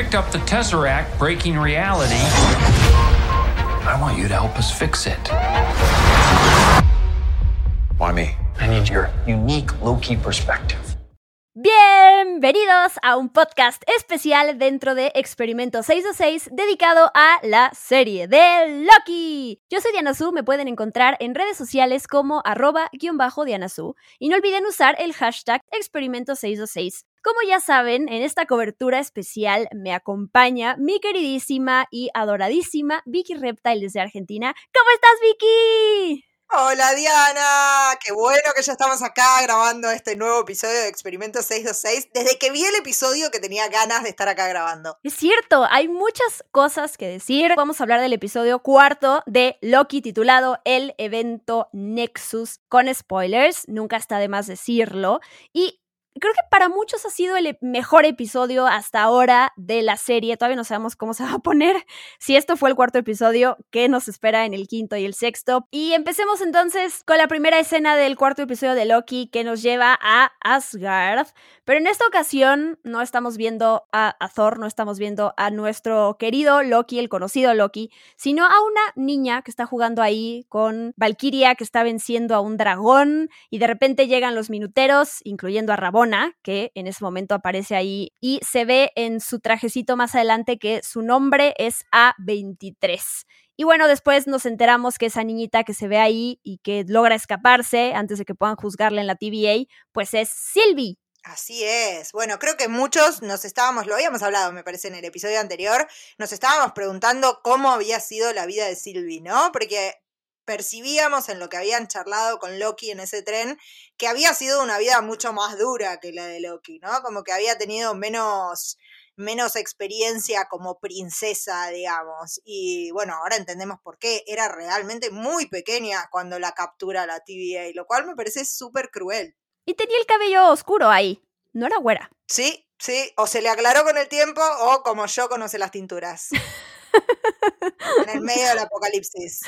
picked up the Tesseract breaking reality. I want you to help us fix it. Why me? I need your unique Loki perspective. Bienvenidos a un podcast especial dentro de Experimento 626 dedicado a la serie de Loki. Yo soy Diana Su, me pueden encontrar en redes sociales como arroba guion bajo Diana Su y no olviden usar el hashtag Experimento 626. Como ya saben, en esta cobertura especial me acompaña mi queridísima y adoradísima Vicky Reptile desde Argentina. ¿Cómo estás, Vicky? Hola Diana, qué bueno que ya estamos acá grabando este nuevo episodio de Experimento 626. Desde que vi el episodio que tenía ganas de estar acá grabando. Es cierto, hay muchas cosas que decir. Vamos a hablar del episodio cuarto de Loki titulado El evento Nexus con spoilers, nunca está de más decirlo. Y creo que para muchos ha sido el e, mejor episodio hasta ahora de la serie. Todavía no sabemos cómo se va a poner. Si esto fue el cuarto episodio, ¿qué nos espera en el quinto y el sexto? Y empecemos entonces con la primera escena del cuarto episodio de Loki que nos lleva a Asgard. Pero en esta ocasión no estamos viendo a, Thor, no estamos viendo a nuestro querido Loki, el conocido Loki, sino a una niña que está jugando ahí con Valkyria, que está venciendo a un dragón. Y de repente llegan los minuteros, incluyendo a Que en ese momento aparece ahí, y se ve en su trajecito más adelante que su nombre es A23. Y bueno, después nos enteramos que esa niñita que se ve ahí y que logra escaparse antes de que puedan juzgarla en la TVA, pues es Sylvie. Así es. Bueno, creo que muchos nos estábamos, lo habíamos hablado, me parece, en el episodio anterior, nos estábamos preguntando cómo había sido la vida de Sylvie, ¿no? Porque percibíamos en lo que habían charlado con Loki en ese tren, que había sido una vida mucho más dura que la de Loki, ¿no? Como que había tenido menos, menos experiencia como princesa, digamos. Y bueno, ahora entendemos por qué. Era realmente muy pequeña cuando la captura la TVA, lo cual me parece súper cruel. Y tenía el cabello oscuro ahí, no era güera. Sí, sí, o se le aclaró con el tiempo o como yo conoce las tinturas. En el medio del apocalipsis.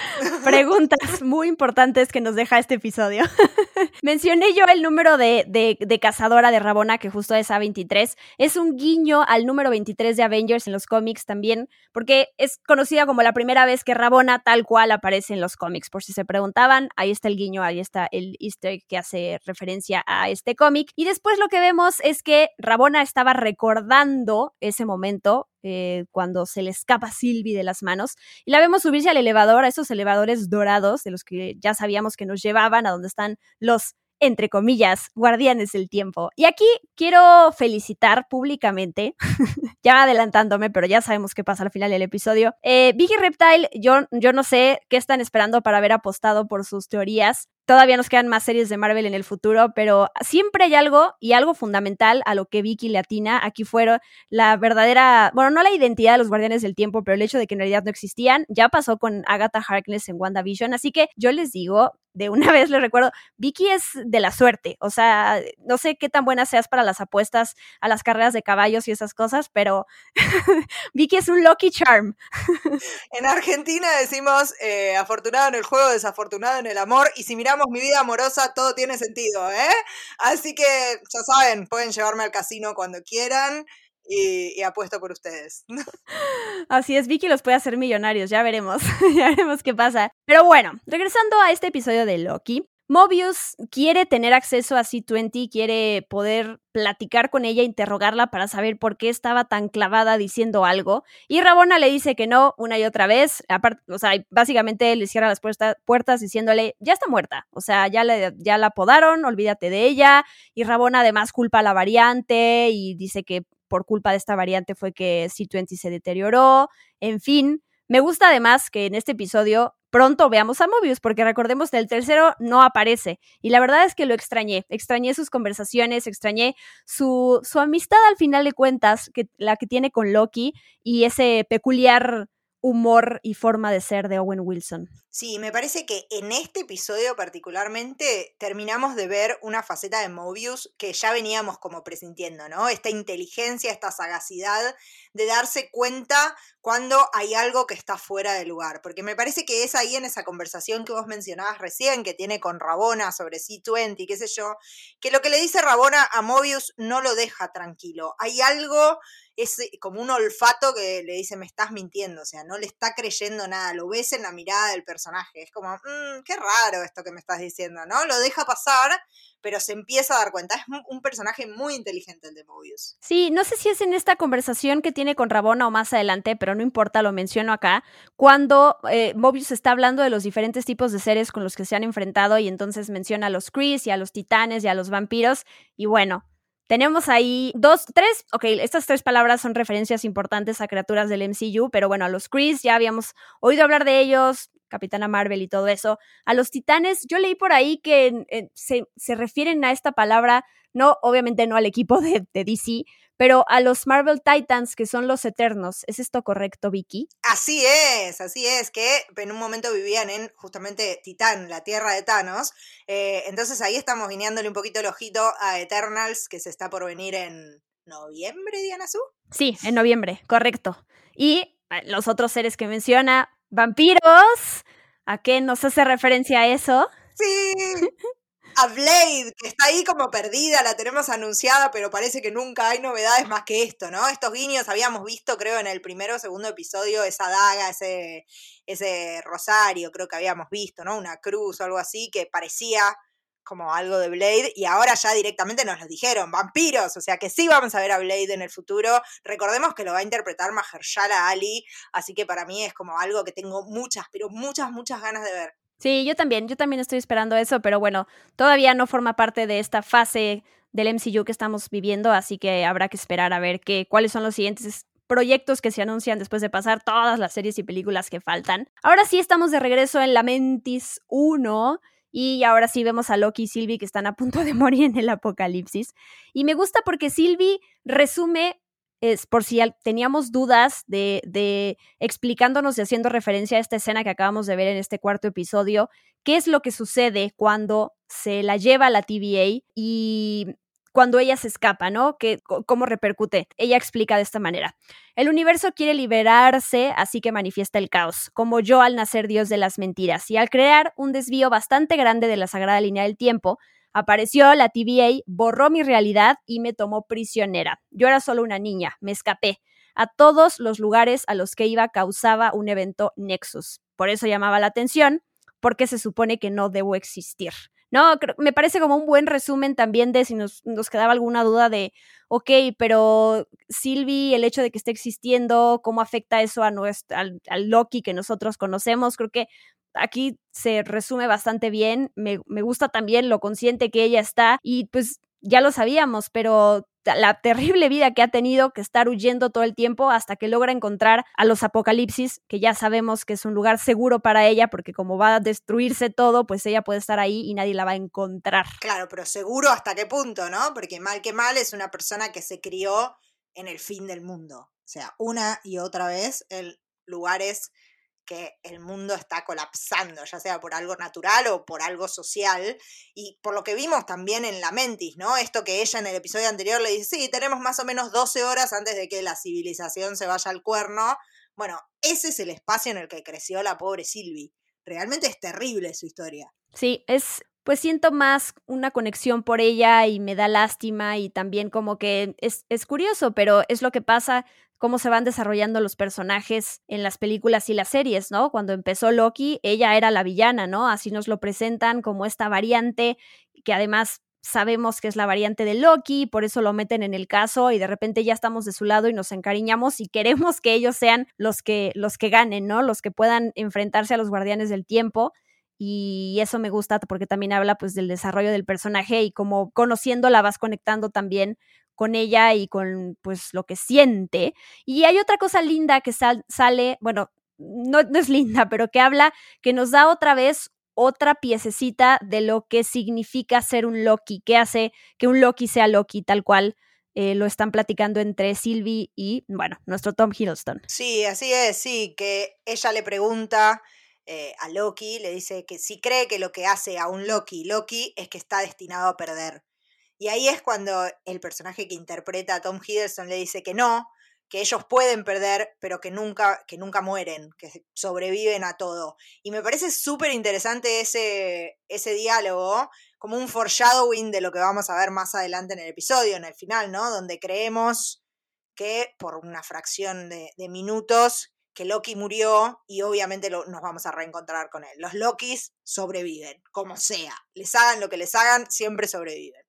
Preguntas muy importantes que nos deja este episodio. Mencioné yo el número de, de, cazadora de Rabona, que justo es A23. Es un guiño al número 23 de Avengers en los cómics también, porque es conocida como la primera vez que Rabona tal cual aparece en los cómics. Por si se preguntaban, ahí está el guiño, ahí está el easter que hace referencia a este cómic. Y después lo que vemos es que Rabona estaba recordando ese momento eh, cuando se le escapa Sylvie de las manos y la vemos subirse al elevador, a esos elevadores dorados de los que ya sabíamos que nos llevaban a donde están los entre comillas, guardianes del tiempo. Y aquí quiero felicitar públicamente, ya adelantándome, pero ya sabemos qué pasa al final del episodio. Eh, Vicky Reptile, yo, yo no sé qué están esperando para haber apostado por sus teorías, Todavía nos quedan más series de Marvel en el futuro, pero siempre hay algo y algo fundamental a lo que Vicky le atina. Aquí fueron la verdadera, bueno, no la identidad de los Guardianes del Tiempo, pero el hecho de que en realidad no existían. Ya pasó con Agatha Harkness en WandaVision, así que yo les digo, de una vez les recuerdo, Vicky es de la suerte, o sea, no sé qué tan buena seas para las apuestas a las carreras de caballos y esas cosas, pero Vicky es un lucky charm. en Argentina decimos eh, afortunado en el juego, desafortunado en el amor, y si miramos mi vida amorosa, todo tiene sentido, ¿eh? Así que ya saben, pueden llevarme al casino cuando quieran. Y, apuesto por ustedes. Así es, Vicky los puede hacer millonarios, ya veremos, ya veremos qué pasa. Pero bueno, regresando a este episodio de Loki, Mobius quiere tener acceso a C20, quiere poder platicar con ella, interrogarla para saber por qué estaba tan clavada diciendo algo. Y Rabona le dice que no una y otra vez. O sea, básicamente le cierra las puertas diciéndole, ya está muerta. O sea, ya, le, ya la podaron, olvídate de ella. Y Rabona además culpa a la variante y dice que por culpa de esta variante fue que C20 se deterioró. En fin, me gusta además que en este episodio pronto veamos a Mobius, porque recordemos que el tercero no aparece. Y la verdad es que lo extrañé. Extrañé sus conversaciones, extrañé su, su amistad al final de cuentas, que, la que tiene con Loki y ese peculiar humor y forma de ser de Owen Wilson. Sí, me parece que en este episodio particularmente terminamos de ver una faceta de Mobius que ya veníamos como presintiendo, ¿no? Esta inteligencia, esta sagacidad de darse cuenta cuando hay algo que está fuera de lugar. Porque me parece que es ahí en esa conversación que vos mencionabas recién, que tiene con Rabona sobre C20, qué sé yo, que lo que le dice Rabona a Mobius no lo deja tranquilo. Hay algo es como un olfato que le dice, me estás mintiendo, o sea, no le está creyendo nada, lo ves en la mirada del personaje, es como, mmm, qué raro esto que me estás diciendo, ¿no? Lo deja pasar, pero se empieza a dar cuenta, es un personaje muy inteligente el de Mobius. Sí, no sé si es en esta conversación que tiene con Rabona o más adelante, pero no importa, lo menciono acá, cuando eh, Mobius está hablando de los diferentes tipos de seres con los que se han enfrentado y entonces menciona a los Kree y a los titanes y a los vampiros, y bueno, tenemos ahí dos, tres, ok, estas tres palabras son referencias importantes a criaturas del MCU, pero bueno, a los Chris ya habíamos oído hablar de ellos, Capitana Marvel y todo eso. A los titanes, yo leí por ahí que se, se, refieren a esta palabra, no, obviamente no al equipo de, de DC, pero a los Marvel Titans, que son los eternos. ¿Es esto correcto, Vicky? Así es, así es, que en un momento vivían en justamente Titán, la tierra de Thanos. Eh, entonces ahí estamos guiñándole un poquito el ojito a Eternals, que se está por venir en noviembre, Diana Su. Sí, en noviembre, correcto. Y eh, los otros seres que menciona, vampiros. ¿A qué nos hace referencia eso? Sí, a Blade, que está ahí como perdida, la tenemos anunciada, pero parece que nunca hay novedades más que esto, ¿no? Estos guiños habíamos visto, creo, en el primero o segundo episodio, esa daga, ese, ese rosario, creo que habíamos visto, ¿no? Una cruz o algo así, que parecía como algo de Blade, y ahora ya directamente nos lo dijeron, vampiros, o sea que sí vamos a ver a Blade en el futuro. Recordemos que lo va a interpretar Mahershala Ali, así que para mí es como algo que tengo muchas, pero muchas, muchas ganas de ver. Sí, yo también, yo también estoy esperando eso, pero bueno, todavía no forma parte de esta fase del MCU que estamos viviendo, así que habrá que esperar a ver qué, cuáles son los siguientes proyectos que se anuncian después de pasar todas las series y películas que faltan. Ahora sí estamos de regreso en La Mentis 1 y ahora sí vemos a Loki y Sylvie que están a punto de morir en el apocalipsis. Y me gusta porque Sylvie resume es por si teníamos dudas de, de, explicándonos y haciendo referencia a esta escena que acabamos de ver en este cuarto episodio, qué es lo que sucede cuando se la lleva a la TVA y cuando ella se escapa, ¿no? ¿Qué, ¿Cómo repercute? Ella explica de esta manera. El universo quiere liberarse, así que manifiesta el caos, como yo al nacer Dios de las mentiras, y al crear un desvío bastante grande de la sagrada línea del tiempo, Apareció la TVA, borró mi realidad y me tomó prisionera. Yo era solo una niña, me escapé. A todos los lugares a los que iba causaba un evento Nexus. Por eso llamaba la atención, porque se supone que no debo existir. No, me parece como un buen resumen también de si nos, quedaba alguna duda de, ok, pero Sylvie, el hecho de que esté existiendo, ¿cómo afecta eso a nuestro, al, al Loki que nosotros conocemos? Creo que aquí se resume bastante bien. Me, gusta también lo consciente que ella está y pues ya lo sabíamos, pero la terrible vida que ha tenido que estar huyendo todo el tiempo hasta que logra encontrar a los apocalipsis, que ya sabemos que es un lugar seguro para ella, porque como va a destruirse todo, pues ella puede estar ahí y nadie la va a encontrar. Claro, pero seguro hasta qué punto, ¿no? Porque mal que mal es una persona que se crió en el fin del mundo. O sea, una y otra vez en lugares que el mundo está colapsando, ya sea por algo natural o por algo social. Y por lo que vimos también en La Mentis, ¿no? Esto que ella en el episodio anterior le dice, sí, tenemos más o menos 12 horas antes de que la civilización se vaya al cuerno. Bueno, ese es el espacio en el que creció la pobre Sylvie. Realmente es terrible su historia. Sí, es pues siento más una conexión por ella y me da lástima y también como que es, es, curioso, pero es lo que pasa cómo se van desarrollando los personajes en las películas y las series, ¿no? Cuando empezó Loki, ella era la villana, ¿no? Así nos lo presentan como esta variante que además sabemos que es la variante de Loki, por eso lo meten en el caso y de repente ya estamos de su lado y nos encariñamos y queremos que ellos sean los que los que ganen, ¿no? Los que puedan enfrentarse a los guardianes del tiempo y eso me gusta porque también habla pues del desarrollo del personaje y como conociéndola vas conectando también con ella y con pues lo que siente. Y hay otra cosa linda que sale, bueno, no, es linda, pero que habla, que nos da otra vez otra piececita de lo que significa ser un Loki, que hace que un Loki sea Loki, tal cual eh, lo están platicando entre Sylvie y, bueno, nuestro Tom Hiddleston. Sí, así es, sí, que ella le pregunta eh, a Loki, le dice que si cree que lo que hace a un Loki Loki es que está destinado a perder. Y ahí es cuando el personaje que interpreta a Tom Hiddleston le dice que no, que ellos pueden perder, pero que nunca, que nunca mueren, que sobreviven a todo. Y me parece súper interesante ese, ese diálogo, como un foreshadowing de lo que vamos a ver más adelante en el episodio, en el final, ¿no? Donde creemos que por una fracción de, minutos que Loki murió y obviamente nos vamos a reencontrar con él. Los Lokis sobreviven, como sea. Les hagan lo que les hagan, siempre sobreviven.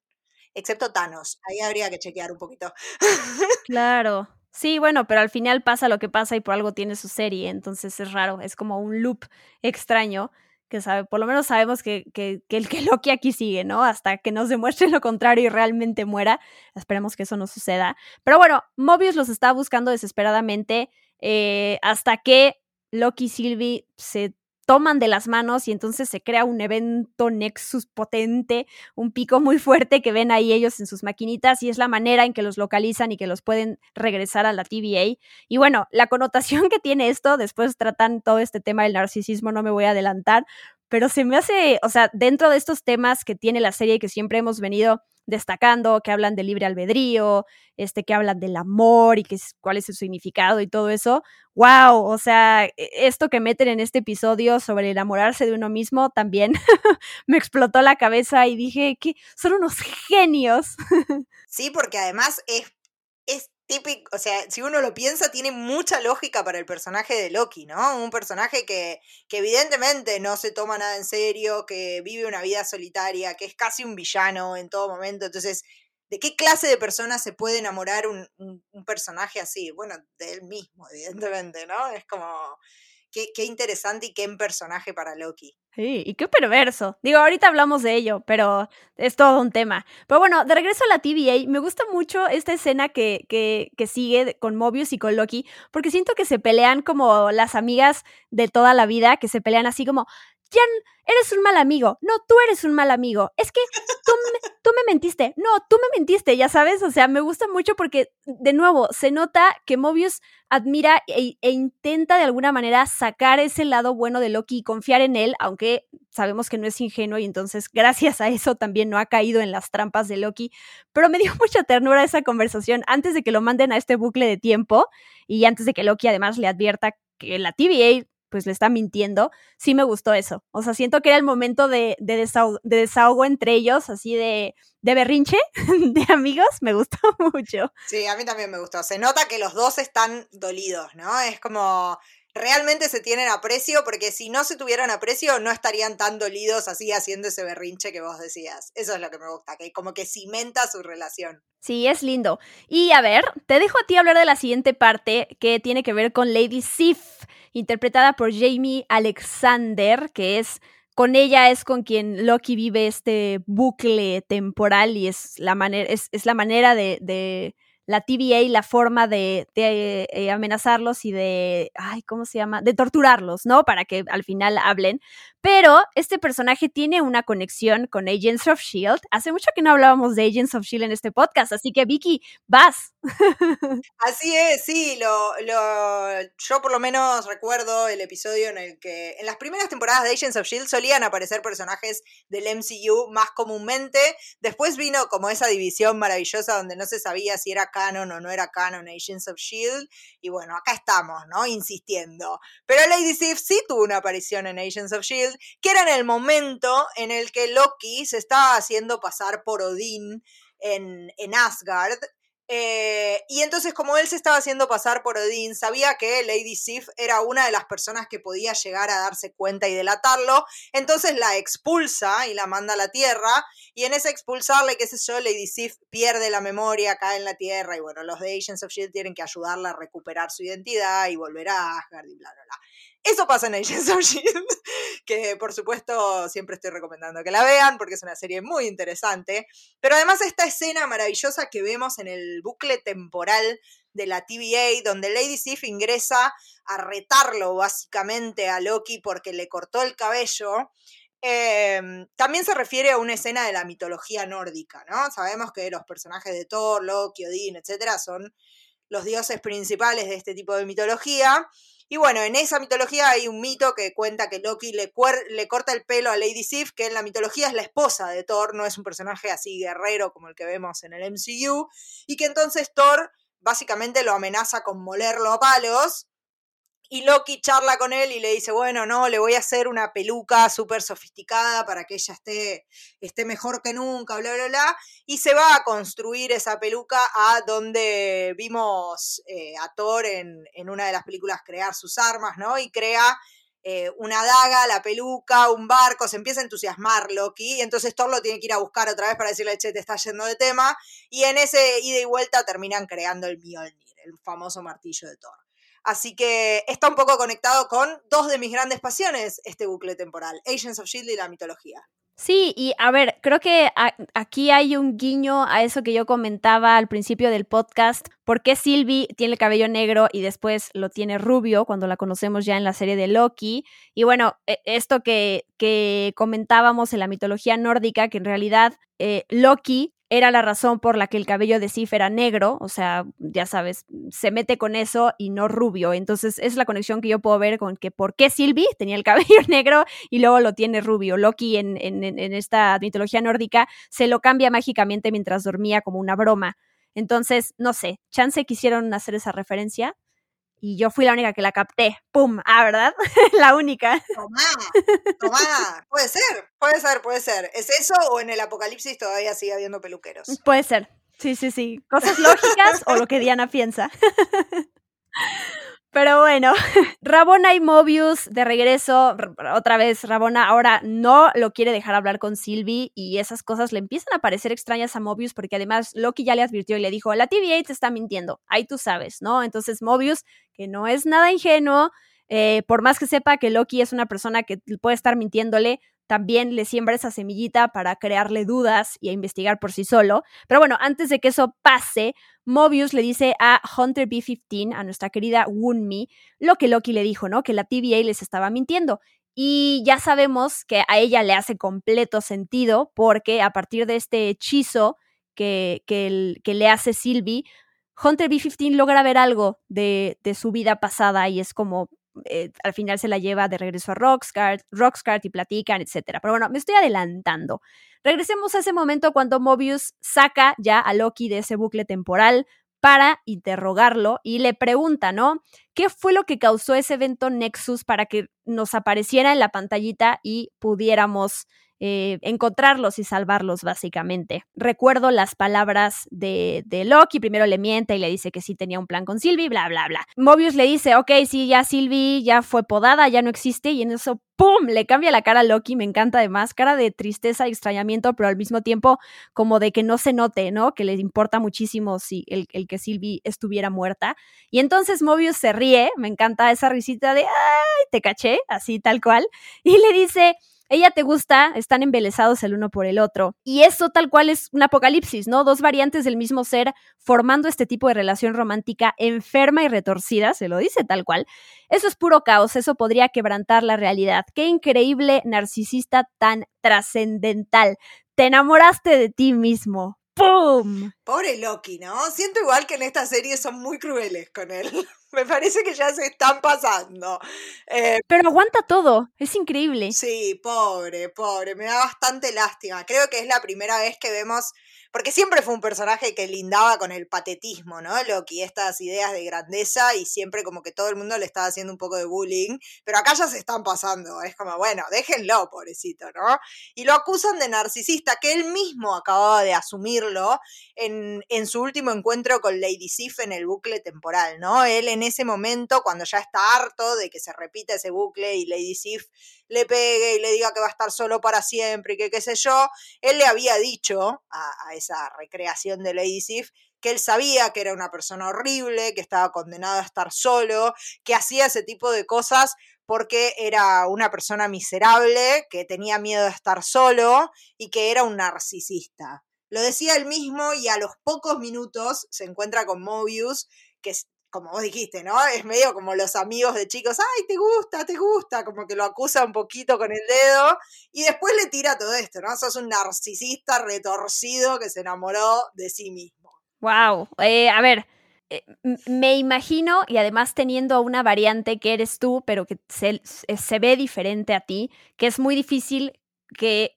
Excepto Thanos. Ahí habría que chequear un poquito. Claro. Sí, bueno, pero al final pasa lo que pasa y por algo tiene su serie, entonces es raro, es como un loop extraño que sabe, por lo menos sabemos que, que, que el que Loki aquí sigue, ¿no? Hasta que nos demuestre lo contrario y realmente muera. Esperemos que eso no suceda. Pero bueno, Mobius los está buscando desesperadamente eh, hasta que Loki y Sylvie se toman de las manos y entonces se crea un evento Nexus potente, un pico muy fuerte que ven ahí ellos en sus maquinitas y es la manera en que los localizan y que los pueden regresar a la TVA. Y bueno, la connotación que tiene esto, después tratan todo este tema del narcisismo, no me voy a adelantar, pero se me hace, o sea, dentro de estos temas que tiene la serie que siempre hemos venido destacando, que hablan de libre albedrío, este, que hablan del amor y que cuál es su significado y todo eso. ¡Wow! O sea, e, esto que meten en este episodio sobre enamorarse de uno mismo también me explotó la cabeza y dije que son unos genios. sí, porque además es, es o sea, si uno lo piensa, tiene mucha lógica para el personaje de Loki, ¿no? Un personaje que, que evidentemente no se toma nada en serio, que vive una vida solitaria, que es casi un villano en todo momento. Entonces, ¿de qué clase de persona se puede enamorar un, un personaje así? Bueno, de él mismo, evidentemente, ¿no? Es como qué, interesante y qué personaje para Loki. Sí, y qué perverso. Digo, ahorita hablamos de ello, pero es todo un tema. Pero bueno, de regreso a la TVA, me gusta mucho esta escena que, que, que sigue con Mobius y con Loki, porque siento que se pelean como las amigas de toda la vida, que se pelean así como, Jan, eres un mal amigo. No, tú eres un mal amigo. Es que tú me, tú me mentiste. No, tú me mentiste, ya sabes. O sea, me gusta mucho porque, de nuevo, se nota que Mobius admira e, e, intenta de alguna manera sacar ese lado bueno de Loki y confiar en él, aunque sabemos que no es ingenuo y entonces gracias a eso también no ha caído en las trampas de Loki. Pero me dio mucha ternura esa conversación antes de que lo manden a este bucle de tiempo y antes de que Loki además le advierta que la TVA pues le está mintiendo, sí me gustó eso. O sea, siento que era el momento de, de, desahogo, entre ellos, así de, de berrinche, de amigos, me gustó mucho. Sí, a mí también me gustó. Se nota que los dos están dolidos, ¿no? Es como realmente se tienen aprecio, porque si no se tuvieran aprecio, no estarían tan dolidos así haciendo ese berrinche que vos decías. Eso es lo que me gusta, que como que cimenta su relación. Sí, es lindo. Y a ver, te dejo a ti hablar de la siguiente parte que tiene que ver con Lady Sif, interpretada por Jamie Alexander, que es con ella es con quien Loki vive este bucle temporal y es la manera, es, la manera de la TVA la forma de, eh, amenazarlos y de, ay, ¿cómo se llama? De torturarlos, ¿no? Para que al final hablen. Pero este personaje tiene una conexión con Agents of Shield. Hace mucho que no hablábamos de Agents of Shield en este podcast, así que Vicky, vas. Así es, sí, lo, lo, yo por lo menos recuerdo el episodio en el que en las primeras temporadas de Agents of Shield solían aparecer personajes del MCU más comúnmente. Después vino como esa división maravillosa donde no se sabía si era canon o no era canon Agents of Shield. Y bueno, acá estamos, ¿no? Insistiendo. Pero Lady Sif sí tuvo una aparición en Agents of Shield que era en el momento en el que Loki se estaba haciendo pasar por Odín en, en Asgard. Eh, y entonces, como él se estaba haciendo pasar por Odín, sabía que Lady Sif era una de las personas que podía llegar a darse cuenta y delatarlo. Entonces la expulsa y la manda a la Tierra. Y en ese expulsarle, qué sé yo, Lady Sif pierde la memoria, cae en la Tierra. Y bueno, los de Agents of Shield tienen que ayudarla a recuperar su identidad y volver a Asgard y bla, bla, bla. Eso pasa en Agents of Shield, que por supuesto siempre estoy recomendando que la vean porque es una serie muy interesante. Pero además esta escena maravillosa que vemos en el bucle temporal de la TVA, donde Lady Sif ingresa a retarlo básicamente a Loki porque le cortó el cabello. Em, también se refiere a una escena de la mitología nórdica, ¿no? Sabemos que los personajes de Thor, Loki, Odín, etcétera, son los dioses principales de este tipo de mitología. Y bueno, en esa mitología hay un mito que cuenta que Loki le, le, corta el pelo a Lady Sif, que en la mitología es la esposa de Thor, no es un personaje así guerrero como el que vemos en el MCU, y que entonces Thor básicamente lo amenaza con molerlo a palos, Y Loki charla con él y le dice, bueno, no, le voy a hacer una peluca súper sofisticada para que ella esté, esté mejor que nunca, bla, bla, bla. Y se va a construir esa peluca a donde vimos eh, a Thor en, en una de las películas crear sus armas, ¿no? Y crea eh, una daga, la peluca, un barco, se empieza a entusiasmar Loki, y entonces Thor lo tiene que ir a buscar otra vez para decirle, che, te está yendo de tema, y en ese ida y vuelta terminan creando el Mjolnir, el famoso martillo de Thor. Así que está un poco conectado con dos de mis grandes pasiones, este bucle temporal, Agents of Shield y la mitología. Sí, y a ver, creo que aquí hay un guiño a eso que yo comentaba al principio del podcast. ¿Por qué Sylvie tiene el cabello negro y después lo tiene rubio cuando la conocemos ya en la serie de Loki? Y bueno, e, esto que, que comentábamos en la mitología nórdica, que en realidad eh, Loki era la razón por la que el cabello de Sif era negro, o sea, ya sabes, se mete con eso y no rubio. Entonces es la conexión que yo puedo ver con que por qué Sylvie tenía el cabello negro y luego lo tiene rubio. Loki en, en, en esta mitología nórdica se lo cambia mágicamente mientras dormía como una broma. Entonces, no sé, chance quisieron hacer esa referencia, y yo fui la única que la capté. ¡Pum! Ah, ¿verdad? la única. Tomá, tomá. Puede ser, puede ser, puede ser. ¿Es eso o en el apocalipsis todavía sigue habiendo peluqueros? Puede ser. Sí, sí, sí. Cosas lógicas o lo que Diana piensa. Pero bueno, Rabona y Mobius de regreso, otra vez Rabona ahora no lo quiere dejar hablar con Sylvie y esas cosas le empiezan a parecer extrañas a Mobius porque además Loki ya le advirtió y le dijo, la TVA te está mintiendo, ahí tú sabes, ¿no? Entonces Mobius, que no es nada ingenuo, eh, por más que sepa que Loki es una persona que puede estar mintiéndole, también le siembra esa semillita para crearle dudas y a investigar por sí solo. Pero bueno, antes de que eso pase, Mobius le dice a Hunter B-15, a nuestra querida Wunmi, lo que Loki le dijo, ¿no? Que la TVA les estaba mintiendo. Y ya sabemos que a ella le hace completo sentido porque a partir de este hechizo que, que, que le hace Sylvie, Hunter B-15 logra ver algo de, de, su vida pasada y es como, eh, al final se la lleva de regreso a Roxcart, Roxcart y platican, etc. Pero bueno, me estoy adelantando. Regresemos a ese momento cuando Mobius saca ya a Loki de ese bucle temporal para interrogarlo y le pregunta, ¿no? ¿Qué fue lo que causó ese evento Nexus para que nos apareciera en la pantallita y pudiéramos eh, encontrarlos y salvarlos, básicamente. Recuerdo las palabras de, de, Loki, primero le miente y le dice que sí tenía un plan con Sylvie, bla, bla, bla. Mobius le dice, ok, sí, ya Sylvie ya fue podada, ya no existe, y en eso, ¡pum!, le cambia la cara a Loki, me encanta además, cara de tristeza y extrañamiento, pero al mismo tiempo como de que no se note, ¿no? Que le importa muchísimo si el, el que Sylvie estuviera muerta. Y entonces Mobius se ríe, me encanta esa risita de, ¡ay, te caché! Así tal cual, y le dice, ella te gusta, están embelesados el uno por el otro. Y eso tal cual es un apocalipsis, ¿no? Dos variantes del mismo ser formando este tipo de relación romántica enferma y retorcida, se lo dice tal cual. Eso es puro caos, eso podría quebrantar la realidad. Qué increíble narcisista tan trascendental. Te enamoraste de ti mismo. ¡Pum! Pobre Loki, ¿no? Siento igual que en esta serie son muy crueles con él. Me parece que ya se están pasando. Eh, Pero aguanta todo, es increíble. Sí, pobre, pobre, me da bastante lástima. Creo que es la primera vez que vemos porque siempre fue un personaje que lindaba con el patetismo, ¿no? Loki, estas ideas de grandeza y siempre como que todo el mundo le estaba haciendo un poco de bullying, pero acá ya se están pasando, es como, bueno, déjenlo, pobrecito, ¿no? Y lo acusan de narcisista, que él mismo acababa de asumirlo en, en su último encuentro con Lady Sif en el bucle temporal, ¿no? Él en ese momento, cuando ya está harto de que se repita ese bucle y Lady Sif le pegue y le diga que va a estar solo para siempre y que qué sé yo, él le había dicho a, a esa recreación de Lady Sif que él sabía que era una persona horrible, que estaba condenado a estar solo, que hacía ese tipo de cosas porque era una persona miserable, que tenía miedo de estar solo y que era un narcisista. Lo decía él mismo y a los pocos minutos se encuentra con Mobius, que como vos dijiste, ¿no? Es medio como los amigos de chicos, ay, te gusta, te gusta, como que lo acusa un poquito con el dedo y después le tira todo esto, ¿no? Sos un narcisista retorcido que se enamoró de sí mismo. Wow, eh, a ver, eh, me imagino, y además teniendo una variante que eres tú, pero que se, se ve diferente a ti, que es muy difícil que,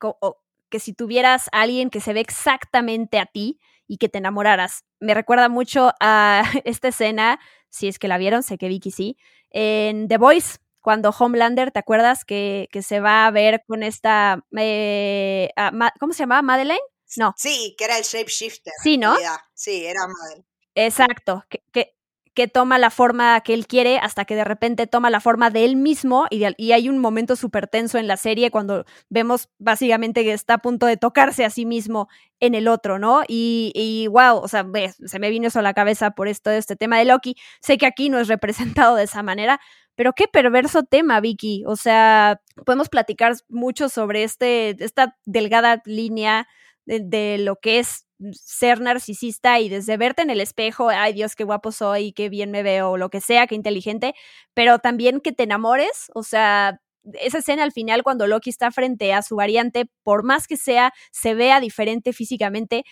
que si tuvieras a alguien que se ve exactamente a ti, y que te enamoraras. Me recuerda mucho a esta escena, si es que la vieron, sé que Vicky sí, en The Voice, cuando Homelander, ¿te acuerdas? Que, que se va a ver con esta, eh, ¿cómo se llamaba? ¿Madeleine? No. Sí, que era el shapeshifter. Sí, ¿no? Sí, era Madeleine. Exacto, que, que, que toma la forma que él quiere hasta que de repente toma la forma de él mismo y, hay un momento súper tenso en la serie cuando vemos básicamente que está a punto de tocarse a sí mismo en el otro, ¿no? Y, y wow, o sea, se me vino eso a la cabeza por esto, este tema de Loki. Sé que aquí no es representado de esa manera, pero qué perverso tema, Vicky. O sea, podemos platicar mucho sobre este, esta delgada línea de lo que es ser narcisista y desde verte en el espejo, ay Dios, qué guapo soy, qué bien me veo, o lo que sea, qué inteligente, pero también que te enamores, o sea, esa escena al final cuando Loki está frente a su variante, por más que sea, se vea diferente físicamente,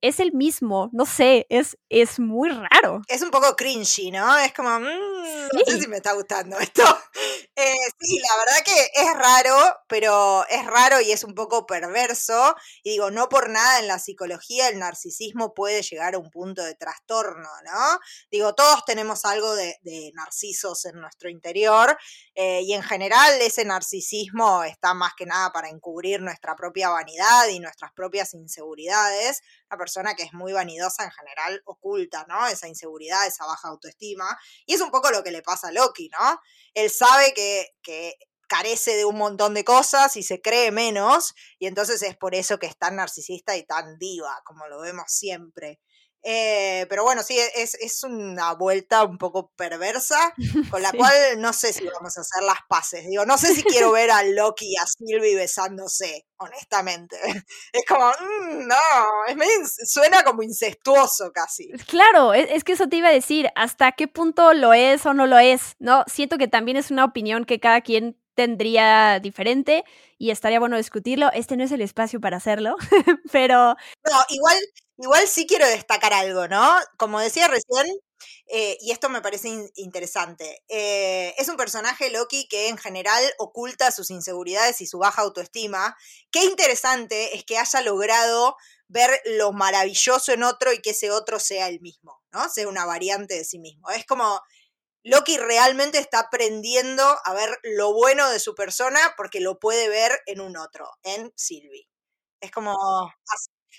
es el mismo, no sé, es, es muy raro. Es un poco cringy, ¿no? Es como, mmm, no sé si me está gustando esto. Eh, sí, la verdad que es raro, pero es raro y es un poco perverso. Y digo, no por nada en la psicología el narcisismo puede llegar a un punto de trastorno, ¿no? Digo, todos tenemos algo de, de narcisos en nuestro interior eh, y en general ese narcisismo está más que nada para encubrir nuestra propia vanidad y nuestras propias inseguridades una persona que es muy vanidosa en general oculta, ¿no? Esa inseguridad, esa baja autoestima. Y es un poco lo que le pasa a Loki, ¿no? Él sabe que, que carece de un montón de cosas y se cree menos, y entonces es por eso que es tan narcisista y tan diva, como lo vemos siempre. Eh, pero bueno, sí, es, es, una vuelta un poco perversa, con la cual no sé si vamos a hacer las paces. Digo, no sé si quiero ver a Loki y a Sylvie besándose, honestamente. Es como, mm, no, es medio, suena como incestuoso casi. Claro, es, es, que eso te iba a decir, hasta qué punto lo es o no lo es, ¿no? Siento que también es una opinión que cada quien tendría diferente y estaría bueno discutirlo. Este no es el espacio para hacerlo, pero... No, igual, igual sí quiero destacar algo, ¿no? Como decía recién, eh, y esto me parece interesante, eh, es un personaje Loki que en general oculta sus inseguridades y su baja autoestima. Qué interesante es que haya logrado ver lo maravilloso en otro y que ese otro sea el mismo, ¿no? Sea una variante de sí mismo. Es como Loki realmente está aprendiendo a ver lo bueno de su persona porque lo puede ver en un otro, en Sylvie. Es como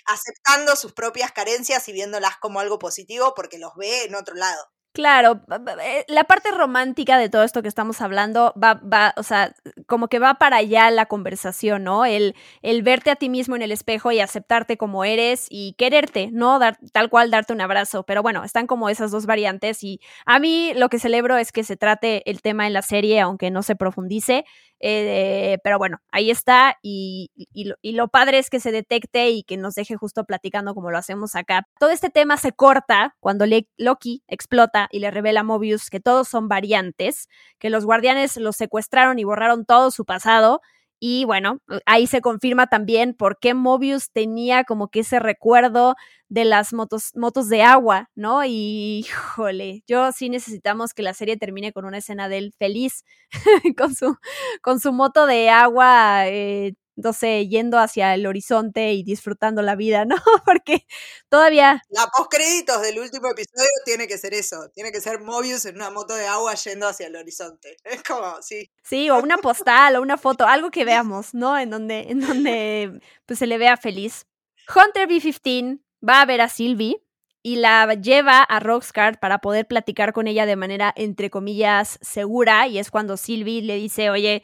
aceptando sus propias carencias y viéndolas como algo positivo porque los ve en otro lado. Claro, eh, la parte romántica de todo esto que estamos hablando va, va, o sea, como que va para allá la conversación, ¿no? El, el verte a ti mismo en el espejo y aceptarte como eres y quererte, ¿no? Dar, tal cual darte un abrazo. Pero bueno, están como esas dos variantes y a mí lo que celebro es que se trate el tema en la serie, aunque no se profundice. Eh, pero bueno, ahí está y, y, lo, padre es que se detecte y que nos deje justo platicando como lo hacemos acá. Todo este tema se corta cuando Loki explota y le revela a Mobius que todos son variantes, que los guardianes los secuestraron y borraron todo su pasado y bueno, ahí se confirma también por qué Mobius tenía como que ese recuerdo de las motos, motos de agua, ¿no? Y híjole, yo sí necesitamos que la serie termine con una escena de él feliz con, su, con su moto de agua eh, no sé, yendo hacia el horizonte y disfrutando la vida, ¿no? Porque todavía... La postcréditos del último episodio tiene que ser eso, tiene que ser Mobius en una moto de agua yendo hacia el horizonte. Es como, sí. Sí, o una postal o una foto, algo que veamos, ¿no? En donde, en donde pues, se le vea feliz. Hunter B-15 va a ver a Sylvie y la lleva a Roxcart para poder platicar con ella de manera, entre comillas, segura. Y es cuando Sylvie le dice, oye,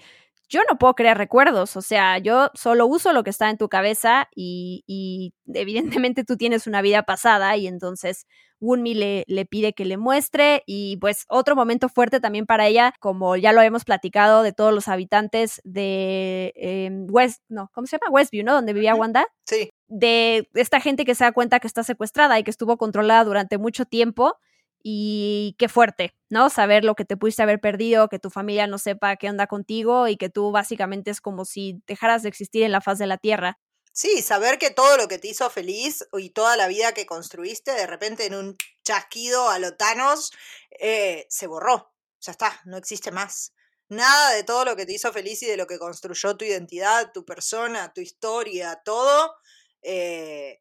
yo no puedo crear recuerdos, o sea, yo solo uso lo que está en tu cabeza y, y evidentemente tú tienes una vida pasada y entonces Wunmi le, le, pide que le muestre y pues otro momento fuerte también para ella, como ya lo hemos platicado de todos los habitantes de eh, West, no, ¿cómo se llama? Westview, ¿no? Donde vivía Wanda. Sí. De esta gente que se da cuenta que está secuestrada y que estuvo controlada durante mucho tiempo y qué fuerte, ¿no? Saber lo que te pudiste haber perdido, que tu familia no sepa qué onda contigo y que tú básicamente es como si dejaras de existir en la faz de la tierra. Sí, saber que todo lo que te hizo feliz y toda la vida que construiste, de repente en un chasquido a lo Thanos, eh, se borró. Ya está, no existe más. Nada de todo lo que te hizo feliz y de lo que construyó tu identidad, tu persona, tu historia, todo, eh,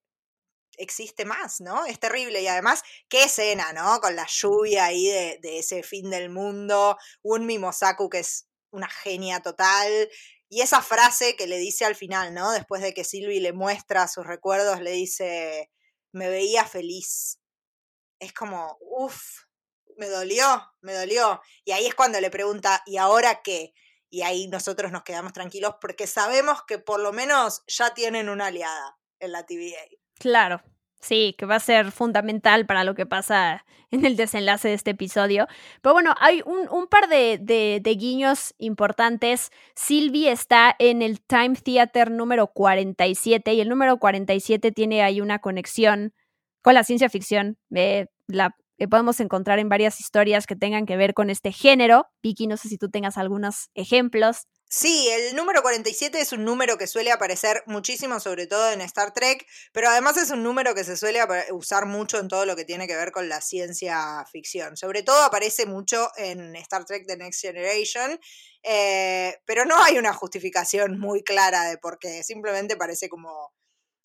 existe más, ¿no? Es terrible y además, qué escena, ¿no? Con la lluvia ahí de, ese fin del mundo, un Mimosaku que es una genia total, y esa frase que le dice al final, ¿no? Después de que Silvi le muestra sus recuerdos, le dice, me veía feliz. Es como, uff, me dolió, me dolió. Y ahí es cuando le pregunta, ¿y ahora qué? Y ahí nosotros nos quedamos tranquilos porque sabemos que por lo menos ya tienen una aliada en la TVA. Claro, Sí, que va a ser fundamental para lo que pasa en el desenlace de este episodio. Pero bueno, hay un, un par de, de, guiños importantes. Sylvie está en el Time Theater número 47 y el número 47 tiene ahí una conexión con la ciencia ficción. Eh, la que podemos encontrar en varias historias que tengan que ver con este género. Vicky, no sé si tú tengas algunos ejemplos. Sí, el número 47 es un número que suele aparecer muchísimo, sobre todo en Star Trek, pero además es un número que se suele usar mucho en todo lo que tiene que ver con la ciencia ficción. Sobre todo aparece mucho en Star Trek The Next Generation, eh, pero no hay una justificación muy clara de por qué, simplemente parece como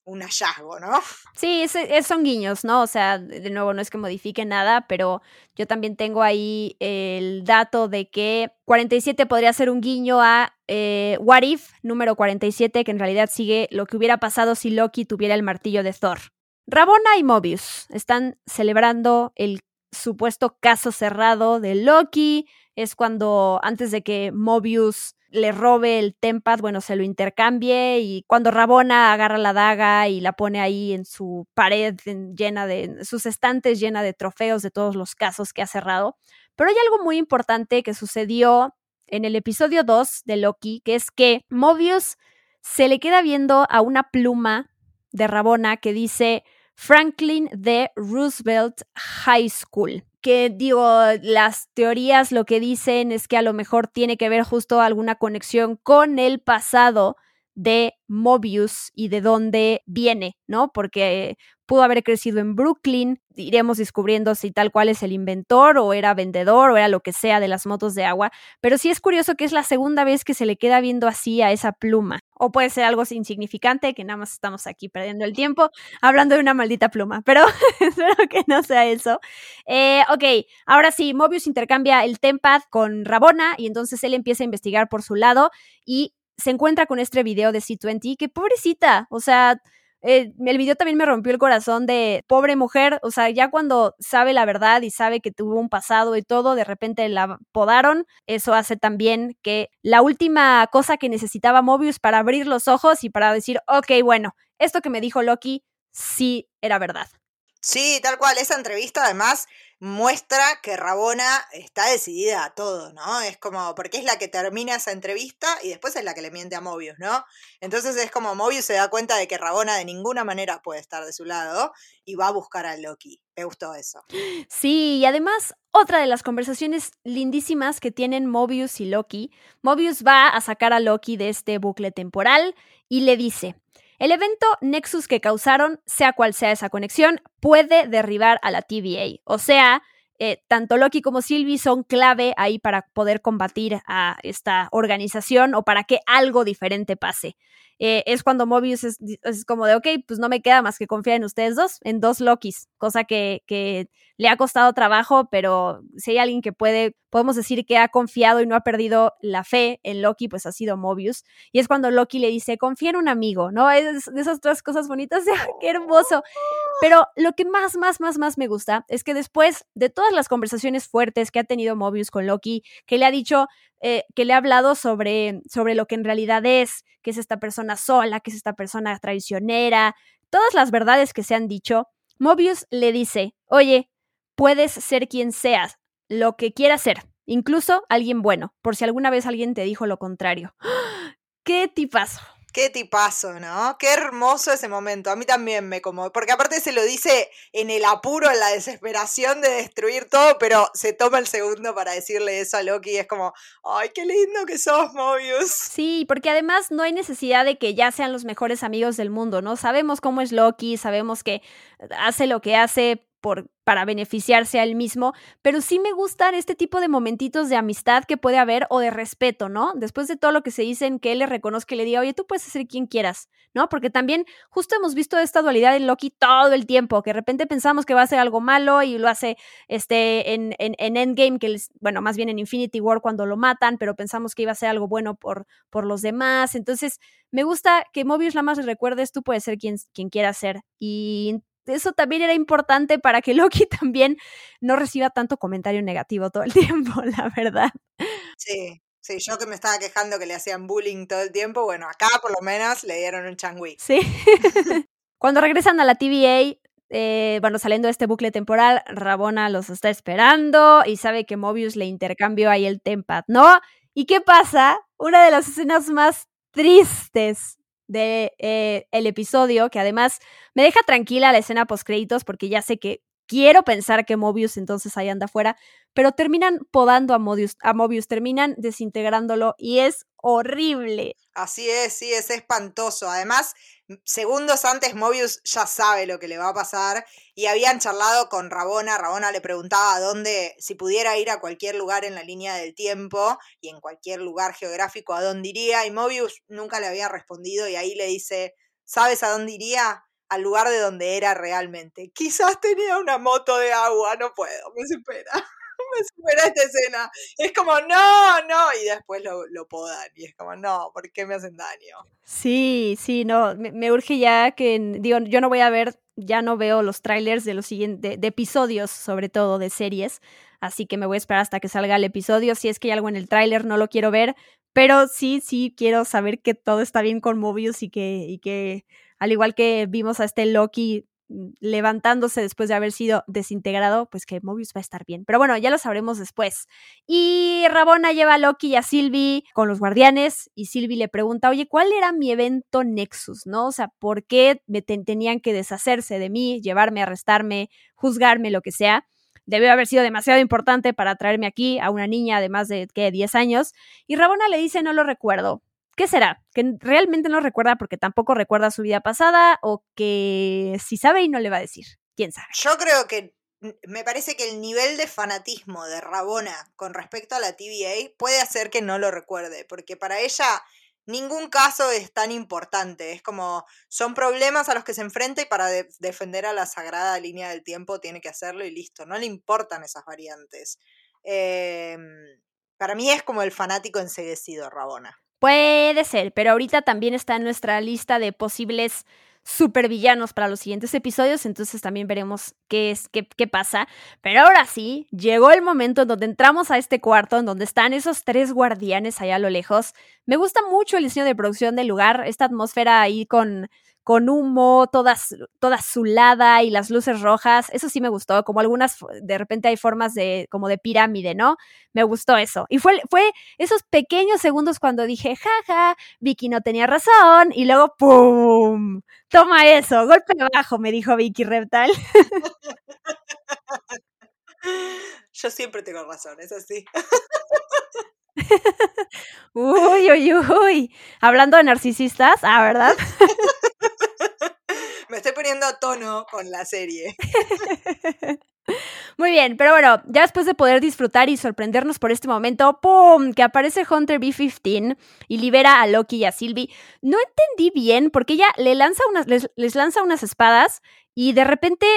un hallazgo, ¿no? Sí, son guiños, ¿no? O sea, de nuevo, no es que modifique nada, pero yo también tengo ahí el dato de que 47 podría ser un guiño a eh, What If, número 47, que en realidad sigue lo que hubiera pasado si Loki tuviera el martillo de Thor. Rabona y Mobius están celebrando el supuesto caso cerrado de Loki. Es cuando, antes de que Mobius le robe el Tempad, bueno, se lo intercambie y cuando Rabona agarra la daga y la pone ahí en su pared llena de, sus estantes llena de trofeos de todos los casos que ha cerrado. Pero hay algo muy importante que sucedió en el episodio 2 de Loki, que es que Mobius se le queda viendo a una pluma de Rabona que dice Franklin de Roosevelt High School que digo, las teorías lo que dicen es que a lo mejor tiene que ver justo alguna conexión con el pasado de Mobius y de dónde viene, ¿no? Porque pudo haber crecido en Brooklyn, iremos descubriendo si tal cual es el inventor o era vendedor o era lo que sea de las motos de agua, pero sí es curioso que es la segunda vez que se le queda viendo así a esa pluma, o puede ser algo insignificante, que nada más estamos aquí perdiendo el tiempo hablando de una maldita pluma, pero espero que no sea eso. Eh, ok, ahora sí, Mobius intercambia el Tempad con Rabona y entonces él empieza a investigar por su lado y se encuentra con este video de C20, que pobrecita, o sea, eh, el video también me rompió el corazón de pobre mujer, o sea, ya cuando sabe la verdad y sabe que tuvo un pasado y todo, de repente la podaron, eso hace también que la última cosa que necesitaba Mobius para abrir los ojos y para decir, ok, bueno, esto que me dijo Loki sí era verdad. Sí, tal cual, esa entrevista además muestra que Rabona está decidida a todo, ¿no? Es como, porque es la que termina esa entrevista y después es la que le miente a Mobius, ¿no? Entonces es como Mobius se da cuenta de que Rabona de ninguna manera puede estar de su lado y va a buscar a Loki. Me gustó eso. Sí, y además otra de las conversaciones lindísimas que tienen Mobius y Loki, Mobius va a sacar a Loki de este bucle temporal y le dice, el evento Nexus que causaron, sea cual sea esa conexión, puede derribar a la TVA. O sea, eh, tanto Loki como Sylvie son clave ahí para poder combatir a esta organización o para que algo diferente pase. Eh, es cuando Mobius es, como de, ok, pues no me queda más que confiar en ustedes dos, en dos Lokis, cosa que, que, le ha costado trabajo, pero si hay alguien que puede, podemos decir que ha confiado y no ha perdido la fe en Loki, pues ha sido Mobius. Y es cuando Loki le dice, confía en un amigo, ¿no? Es de esas tres cosas bonitas, de, ¡qué hermoso! Pero lo que más, más, más, más me gusta es que después de todas las conversaciones fuertes que ha tenido Mobius con Loki, que le ha dicho, eh, que le ha hablado sobre, sobre lo que en realidad es, que es esta persona sola, que es esta persona traicionera, todas las verdades que se han dicho, Mobius le dice, oye, puedes ser quien seas, lo que quieras ser, incluso alguien bueno, por si alguna vez alguien te dijo lo contrario. ¡Qué tipazo! Qué tipazo, ¿no? Qué hermoso ese momento. A mí también me como. Porque aparte se lo dice en el apuro, en la desesperación de destruir todo, pero se toma el segundo para decirle eso a Loki es como, ¡ay, qué lindo que sos, Mobius! Sí, porque además no hay necesidad de que ya sean los mejores amigos del mundo, ¿no? Sabemos cómo es Loki, sabemos que hace lo que hace por, para beneficiarse a él mismo, pero sí me gustan este tipo de momentitos de amistad que puede haber o de respeto, ¿no? Después de todo lo que se dicen, que él le reconozca y le diga, oye, tú puedes ser quien quieras, ¿no? Porque también justo hemos visto esta dualidad en Loki todo el tiempo, que de repente pensamos que va a ser algo malo y lo hace este, en, en, en Endgame, que bueno, más bien en Infinity War cuando lo matan, pero pensamos que iba a ser algo bueno por, por los demás. Entonces, me gusta que Mobius la más recuerdes, tú puedes ser quien, quien quieras ser. Y eso también era importante para que Loki también no reciba tanto comentario negativo todo el tiempo, la verdad. Sí, sí, yo que me estaba quejando que le hacían bullying todo el tiempo, bueno, acá por lo menos le dieron un changui. Sí. Cuando regresan a la TVA, eh, bueno, saliendo de este bucle temporal, Rabona los está esperando y sabe que Mobius le intercambió ahí el Tempad, ¿no? ¿Y qué pasa? Una de las escenas más tristes de eh, el episodio, que además me deja tranquila la escena post créditos porque ya sé que quiero pensar que Mobius entonces ahí anda afuera, pero terminan podando a Mobius, a Mobius, terminan desintegrándolo y es horrible. Así es, sí, es espantoso. Además, segundos antes Mobius ya sabe lo que le va a pasar y habían charlado con Rabona. Rabona le preguntaba a dónde, si pudiera ir a cualquier lugar en la línea del tiempo y en cualquier lugar geográfico, a dónde iría. Y Mobius nunca le había respondido y ahí le dice, ¿sabes a dónde iría? Al lugar de donde era realmente. Quizás tenía una moto de agua, no puedo, me supera. me supera esta escena. Es como, no, no, y después lo, lo podan. Y es como, no, ¿por qué me hacen daño? Sí, sí, no, me, urge ya que, digo, yo no voy a ver, ya no veo los trailers de los siguientes, de, episodios, sobre todo de series, así que me voy a esperar hasta que salga el episodio. Si es que hay algo en el tráiler, no lo quiero ver, pero sí, sí quiero saber que todo está bien con Mobius y que, y que al igual que vimos a este Loki Mm, levantándose después de haber sido desintegrado, pues que Mobius va a estar bien. Pero bueno, ya lo sabremos después. Y Rabona lleva a Loki y a Sylvie con los guardianes y Sylvie le pregunta, oye, ¿cuál era mi evento Nexus? ¿No? O sea, ¿por qué me tenían que deshacerse de mí, llevarme, arrestarme, juzgarme, lo que sea? Debió haber sido demasiado importante para traerme aquí a una niña de más de, ¿qué?, 10 años. Y Rabona le dice, no lo recuerdo. ¿Qué será? ¿Que realmente no recuerda porque tampoco recuerda su vida pasada o que si sabe y no le va a decir? ¿Quién sabe? Yo creo que me parece que el nivel de fanatismo de Rabona con respecto a la TVA puede hacer que no lo recuerde, porque para ella ningún caso es tan importante. Es como, son problemas a los que se enfrenta y para defender a la sagrada línea del tiempo tiene que hacerlo y listo. No le importan esas variantes. Em, para mí es como el fanático enseguecido, Rabona. Puede ser, pero ahorita también está en nuestra lista de posibles supervillanos para los siguientes episodios, entonces también veremos qué es, qué, qué, pasa. Pero ahora sí, llegó el momento en donde entramos a este cuarto, en donde están esos tres guardianes allá a lo lejos. Me gusta mucho el diseño de producción del lugar, esta atmósfera ahí con con humo, toda, toda azulada y las luces rojas. Eso sí me gustó, como algunas, de repente hay formas de, como de pirámide, ¿no? Me gustó eso. Y fue, fue esos pequeños segundos cuando dije, jaja, Vicky no tenía razón, y luego, ¡pum! Toma eso, golpe abajo, me dijo Vicky Reptal. Yo siempre tengo razón, es así. uy, uy, uy. Hablando de narcisistas, ah, ¿verdad? Me estoy poniendo a tono con la serie. Muy bien, pero bueno, ya después de poder disfrutar y sorprendernos por este momento, ¡pum! que aparece Hunter B-15 y libera a Loki y a Sylvie. No entendí bien porque ella le lanza unas, les, les lanza unas espadas y de repente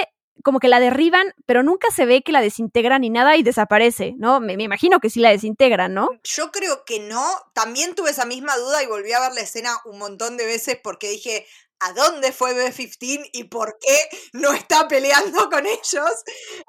como que la derriban, pero nunca se ve que la desintegran ni nada y desaparece, ¿no? Me, me, imagino que sí la desintegran, ¿no? Yo creo que no. También tuve esa misma duda y volví a ver la escena un montón de veces porque dije, a dónde fue B-15 y por qué no está peleando con ellos.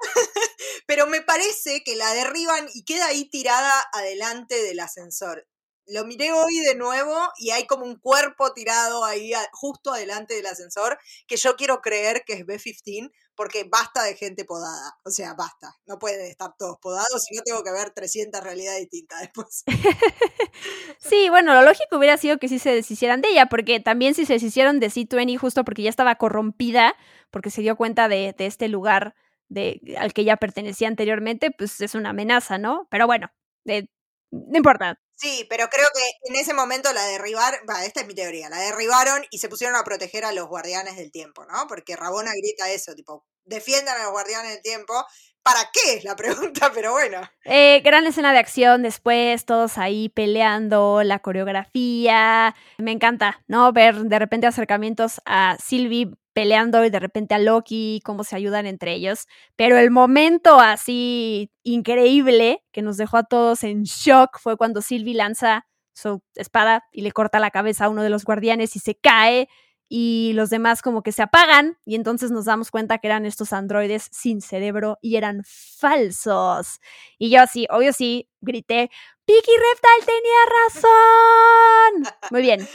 Pero me parece que la derriban y queda ahí tirada adelante del ascensor. Lo miré hoy de nuevo y hay como un cuerpo tirado ahí justo adelante del ascensor que yo quiero creer que es B-15 porque basta de gente podada. O sea, basta. No pueden estar todos podados si no tengo que ver 300 realidades distintas después. sí, bueno, lo lógico hubiera sido que sí se deshicieran de ella, porque también si se deshicieron de C20 justo porque ya estaba corrompida, porque se dio cuenta de, este lugar de, al que ya pertenecía anteriormente, pues es una amenaza, ¿no? Pero bueno, eh, no importa. Sí, pero creo que en ese momento la derribaron, esta es mi teoría, la derribaron y se pusieron a proteger a los guardianes del tiempo, ¿no? Porque Rabona grita eso, tipo, defiendan a los guardianes del tiempo. ¿Para qué es la pregunta? Pero bueno. Eh, gran escena de acción después, todos ahí peleando, la coreografía. Me encanta, ¿no? Ver de repente acercamientos a Sylvie peleando y de repente a Loki, cómo se ayudan entre ellos. Pero el momento así increíble que nos dejó a todos en shock fue cuando Sylvie lanza su espada y le corta la cabeza a uno de los guardianes y se cae y los demás como que se apagan y entonces nos damos cuenta que eran estos androides sin cerebro y eran falsos. Y yo así, obvio sí, grité, Piki Reptile tenía razón. Muy bien.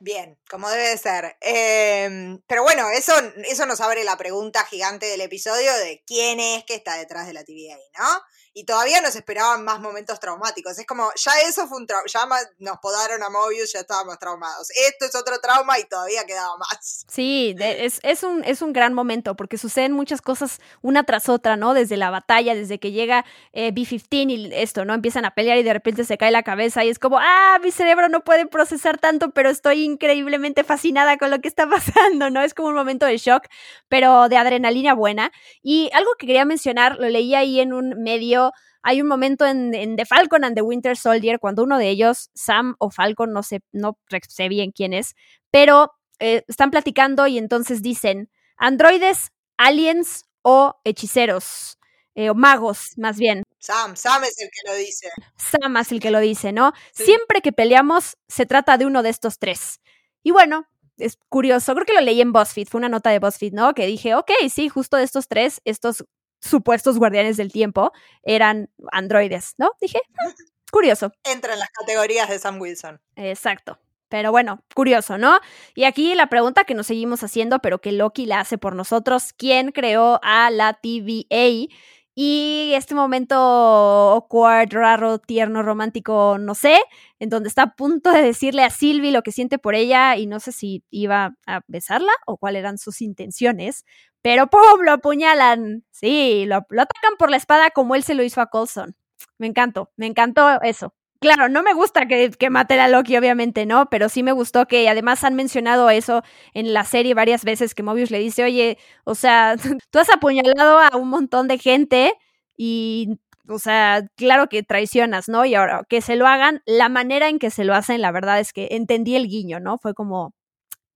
Bien, como debe de ser. Em, pero bueno, eso, eso nos abre la pregunta gigante del episodio de quién es que está detrás de la TVA, ¿no? Y todavía nos esperaban más momentos traumáticos. Es como, ya eso fue un trauma, ya nos podaron a Mobius, ya estábamos traumados. Esto es otro trauma y todavía quedaba más. Sí, es, es, un, es un gran momento porque suceden muchas cosas una tras otra, ¿no? Desde la batalla, desde que llega eh, B-15 y esto, ¿no? Empiezan a pelear y de repente se cae la cabeza y es como, ah, mi cerebro no puede procesar tanto, pero estoy increíblemente fascinada con lo que está pasando, ¿no? Es como un momento de shock, pero de adrenalina buena. Y algo que quería mencionar, lo leí ahí en un medio hay un momento en, The Falcon and the Winter Soldier cuando uno de ellos, Sam o Falcon, no sé, no sé bien quién es, pero eh, están platicando y entonces dicen androides, aliens o hechiceros. Eh, o magos, más bien. Sam, Sam es el que lo dice. Sam es el que lo dice, ¿no? Siempre que peleamos se trata de uno de estos tres. Y bueno, es curioso, creo que lo leí en BuzzFeed, fue una nota de BuzzFeed, ¿no? Que dije, ok, sí, justo de estos tres, estos supuestos guardianes del tiempo eran androides, ¿no? Dije, ah, curioso. Entra en las categorías de Sam Wilson. Exacto. Pero bueno, curioso, ¿no? Y aquí la pregunta que nos seguimos haciendo, pero que Loki la hace por nosotros, ¿quién creó a la TVA? Y este momento awkward, raro, tierno, romántico, no sé, en donde está a punto de decirle a Sylvie lo que siente por ella y no sé si iba a besarla o cuáles eran sus intenciones, pero ¡pum! lo apuñalan. Sí, lo, atacan por la espada como él se lo hizo a Colson. Me encantó, me encantó eso. Claro, no me gusta que, que maten a Loki, obviamente, ¿no? Pero sí me gustó que además han mencionado eso en la serie varias veces, que Mobius le dice, oye, o sea, tú has apuñalado a un montón de gente y, o sea, claro que traicionas, ¿no? Y ahora que se lo hagan, la manera en que se lo hacen, la verdad es que entendí el guiño, ¿no? Fue como,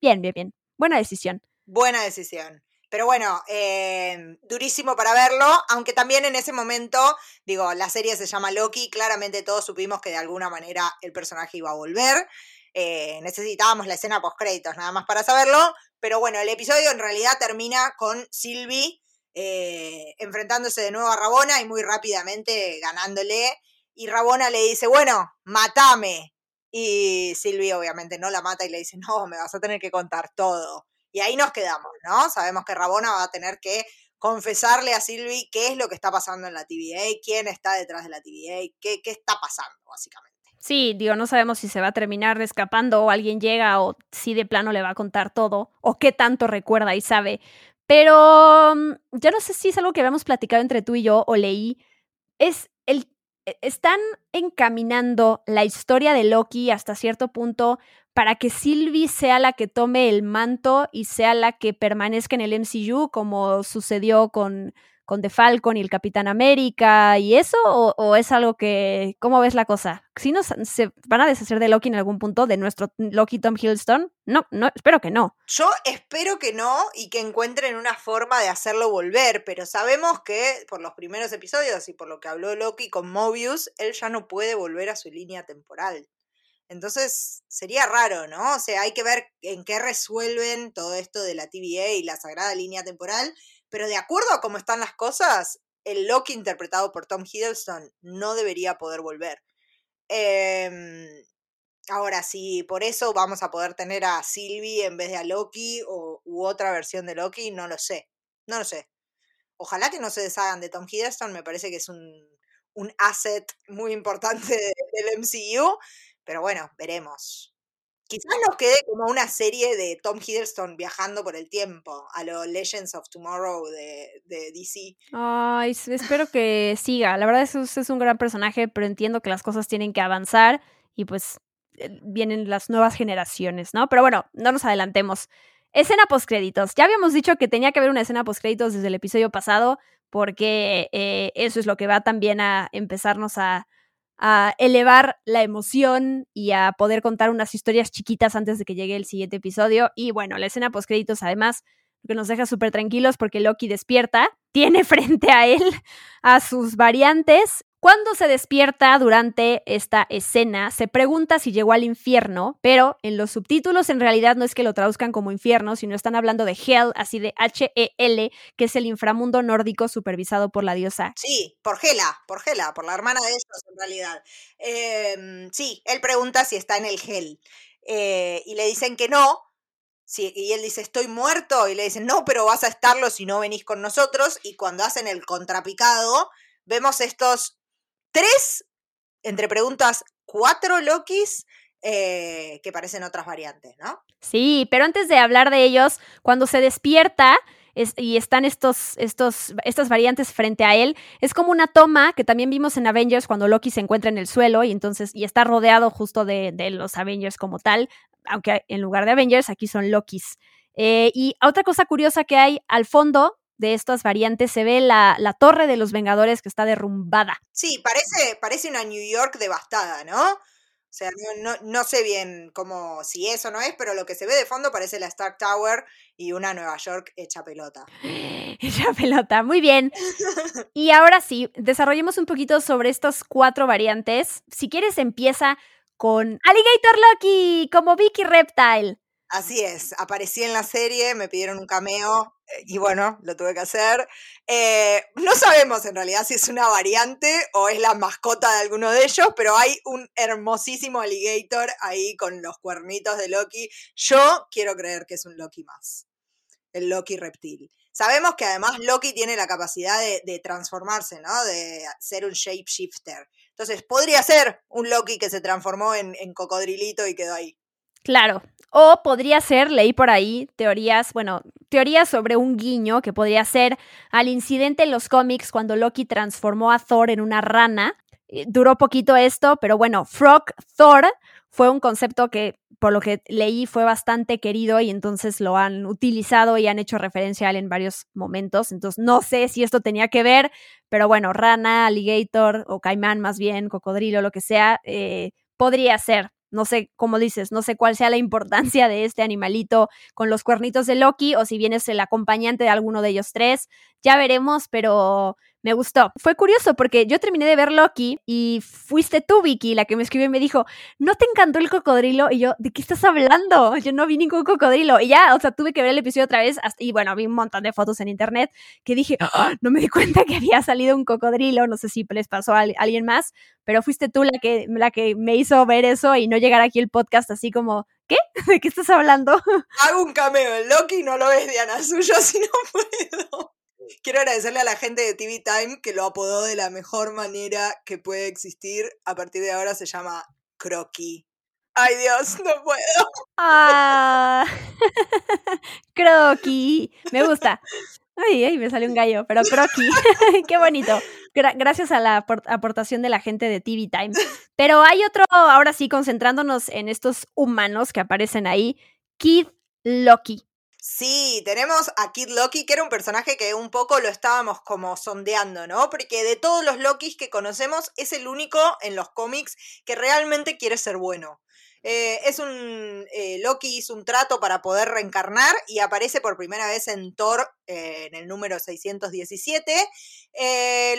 bien, bien, bien. Buena decisión. Buena decisión. Pero bueno, eh, durísimo para verlo, aunque también en ese momento, digo, la serie se llama Loki, claramente todos supimos que de alguna manera el personaje iba a volver. Eh, necesitábamos la escena post créditos nada más para saberlo, pero bueno, el episodio en realidad termina con Sylvie eh, enfrentándose de nuevo a Rabona y muy rápidamente ganándole. Y Rabona le dice, bueno, matame. Y Sylvie obviamente no la mata y le dice, no, me vas a tener que contar todo. Y ahí nos quedamos, ¿no? Sabemos que Rabona va a tener que confesarle a Sylvie qué es lo que está pasando en la TVA, quién está detrás de la TVA, qué, qué está pasando, básicamente. Sí, digo, no sabemos si se va a terminar escapando o alguien llega o si de plano le va a contar todo o qué tanto recuerda y sabe. Pero mm, ya no sé si es algo que habíamos platicado entre tú y yo o leí. Es el e, están encaminando la historia de Loki hasta cierto punto para que Sylvie sea la que tome el manto y sea la que permanezca en el MCU, como sucedió con, con The Falcon y el Capitán América y eso, o, es algo que, ¿cómo ves la cosa? ¿Si nos se van a deshacer de Loki en algún punto, de nuestro Loki Tom Hiddleston? No, no, espero que no. Yo espero que no y que encuentren una forma de hacerlo volver, pero sabemos que por los primeros episodios y por lo que habló Loki con Mobius, él ya no puede volver a su línea temporal. Entonces sería raro, ¿no? O sea, hay que ver en qué resuelven todo esto de la TVA y la sagrada línea temporal, pero de acuerdo a cómo están las cosas, el Loki interpretado por Tom Hiddleston no debería poder volver. Em, ahora, si por eso vamos a poder tener a Sylvie en vez de a Loki o, u otra versión de Loki, no lo sé. No lo sé. Ojalá que no se deshagan de Tom Hiddleston, me parece que es un, un asset muy importante del MCU pero bueno, veremos. Quizás nos quede como una serie de Tom Hiddleston viajando por el tiempo, a los Legends of Tomorrow de, de DC. Ay, espero que siga. La verdad es que es un gran personaje, pero entiendo que las cosas tienen que avanzar y pues eh, vienen las nuevas generaciones, ¿no? Pero bueno, no nos adelantemos. Escena postcréditos. Ya habíamos dicho que tenía que haber una escena postcréditos desde el episodio pasado, porque eh, eso es lo que va también a empezarnos a, a elevar la emoción y a poder contar unas historias chiquitas antes de que llegue el siguiente episodio. Y bueno, la escena postcréditos además que nos deja súper tranquilos porque Loki despierta, tiene frente a él a sus variantes. Cuando se despierta durante esta escena, se pregunta si llegó al infierno, pero en los subtítulos en realidad no es que lo traduzcan como infierno, sino están hablando de Hell, así de H-E-L, que es el inframundo nórdico supervisado por la diosa. Sí, por Hela, por Hela, por la hermana de ellos en realidad. Em, sí, él pregunta si está en el Hell. Eh, y le dicen que no, y él dice, estoy muerto, y le dicen, no, pero vas a estarlo si no venís con nosotros, y cuando hacen el contrapicado, vemos estos tres, entre preguntas, cuatro Lokis eh, que parecen otras variantes, ¿no? Sí, pero antes de hablar de ellos, cuando se despierta, y están estos, estos, estas variantes frente a él. Es como una toma que también vimos en Avengers cuando Loki se encuentra en el suelo y entonces y está rodeado justo de, de los Avengers como tal aunque en lugar de Avengers, aquí son Lokis. Eh, y otra cosa curiosa que hay al fondo de estas variantes se ve la, torre de los Vengadores que está derrumbada. Sí, parece, parece una New York devastada, ¿no? O sea, no, sé bien cómo, si eso no es, pero lo que se ve de fondo parece la Stark Tower y una Nueva York hecha pelota. Hecha pelota, muy bien. y ahora sí, desarrollemos un poquito sobre estas cuatro variantes. Si quieres, empieza con Alligator Loki como Vicky Reptile. Así es, aparecí en la serie, me pidieron un cameo eh, y bueno, lo tuve que hacer. Eh, no sabemos en realidad si es una variante o es la mascota de alguno de ellos, pero hay un hermosísimo alligator ahí con los cuernitos de Loki. Yo quiero creer que es un Loki más, el Loki reptil. Sabemos que además Loki tiene la capacidad de, transformarse, ¿no? De ser un shapeshifter. Entonces, podría ser un Loki que se transformó en, cocodrilito y quedó ahí. Claro. O podría ser, leí por ahí, teorías, bueno, teorías sobre un guiño que podría ser al incidente en los cómics cuando Loki transformó a Thor en una rana. Eh, duró poquito esto, pero bueno, Frog Thor fue un concepto que por lo que leí fue bastante querido y entonces lo han utilizado y han hecho referencia a él en varios momentos. Entonces no sé si esto tenía que ver, pero bueno, rana, alligator o caimán más bien, cocodrilo, lo que sea, eh, podría ser. No sé, como dices, no sé cuál sea la importancia de este animalito con los cuernitos de Loki o si bien es el acompañante de alguno de ellos tres. Ya veremos, pero me gustó. Fue curioso porque yo terminé de ver Loki y fuiste tú, Vicky, la que me escribió y me dijo, ¿no te encantó el cocodrilo? Y yo, ¿de qué estás hablando? Yo no vi ningún cocodrilo. Y ya, o sea, tuve que ver el episodio otra vez y bueno, vi un montón de fotos en internet que dije, ¡Ah! no me di cuenta que había salido un cocodrilo. No sé si les pasó a alguien más, pero fuiste tú la que, la que me hizo ver eso y no llegar aquí el podcast así como, ¿qué? ¿De qué estás hablando? Hago un cameo en Loki, no lo ves Diana suyo si no puedo. Quiero agradecerle a la gente de TV Time que lo apodó de la mejor manera que puede existir. A partir de ahora se llama Croqui. Ay Dios, no puedo. Ah, Croqui. Me gusta. Ay, ay, me salió un gallo, pero Croqui. Qué bonito. gracias a la aportación de la gente de TV Time. Pero hay otro, ahora sí, concentrándonos en estos humanos que aparecen ahí. Kid Loki. Sí, tenemos a Kid Loki, que era un personaje que un poco lo estábamos como sondeando, ¿no? Porque de todos los Lokis que conocemos, es el único en los cómics que realmente quiere ser bueno. Eh, es un. Eh, Loki hizo un trato para poder reencarnar y aparece por primera vez en Thor eh, en el número 617.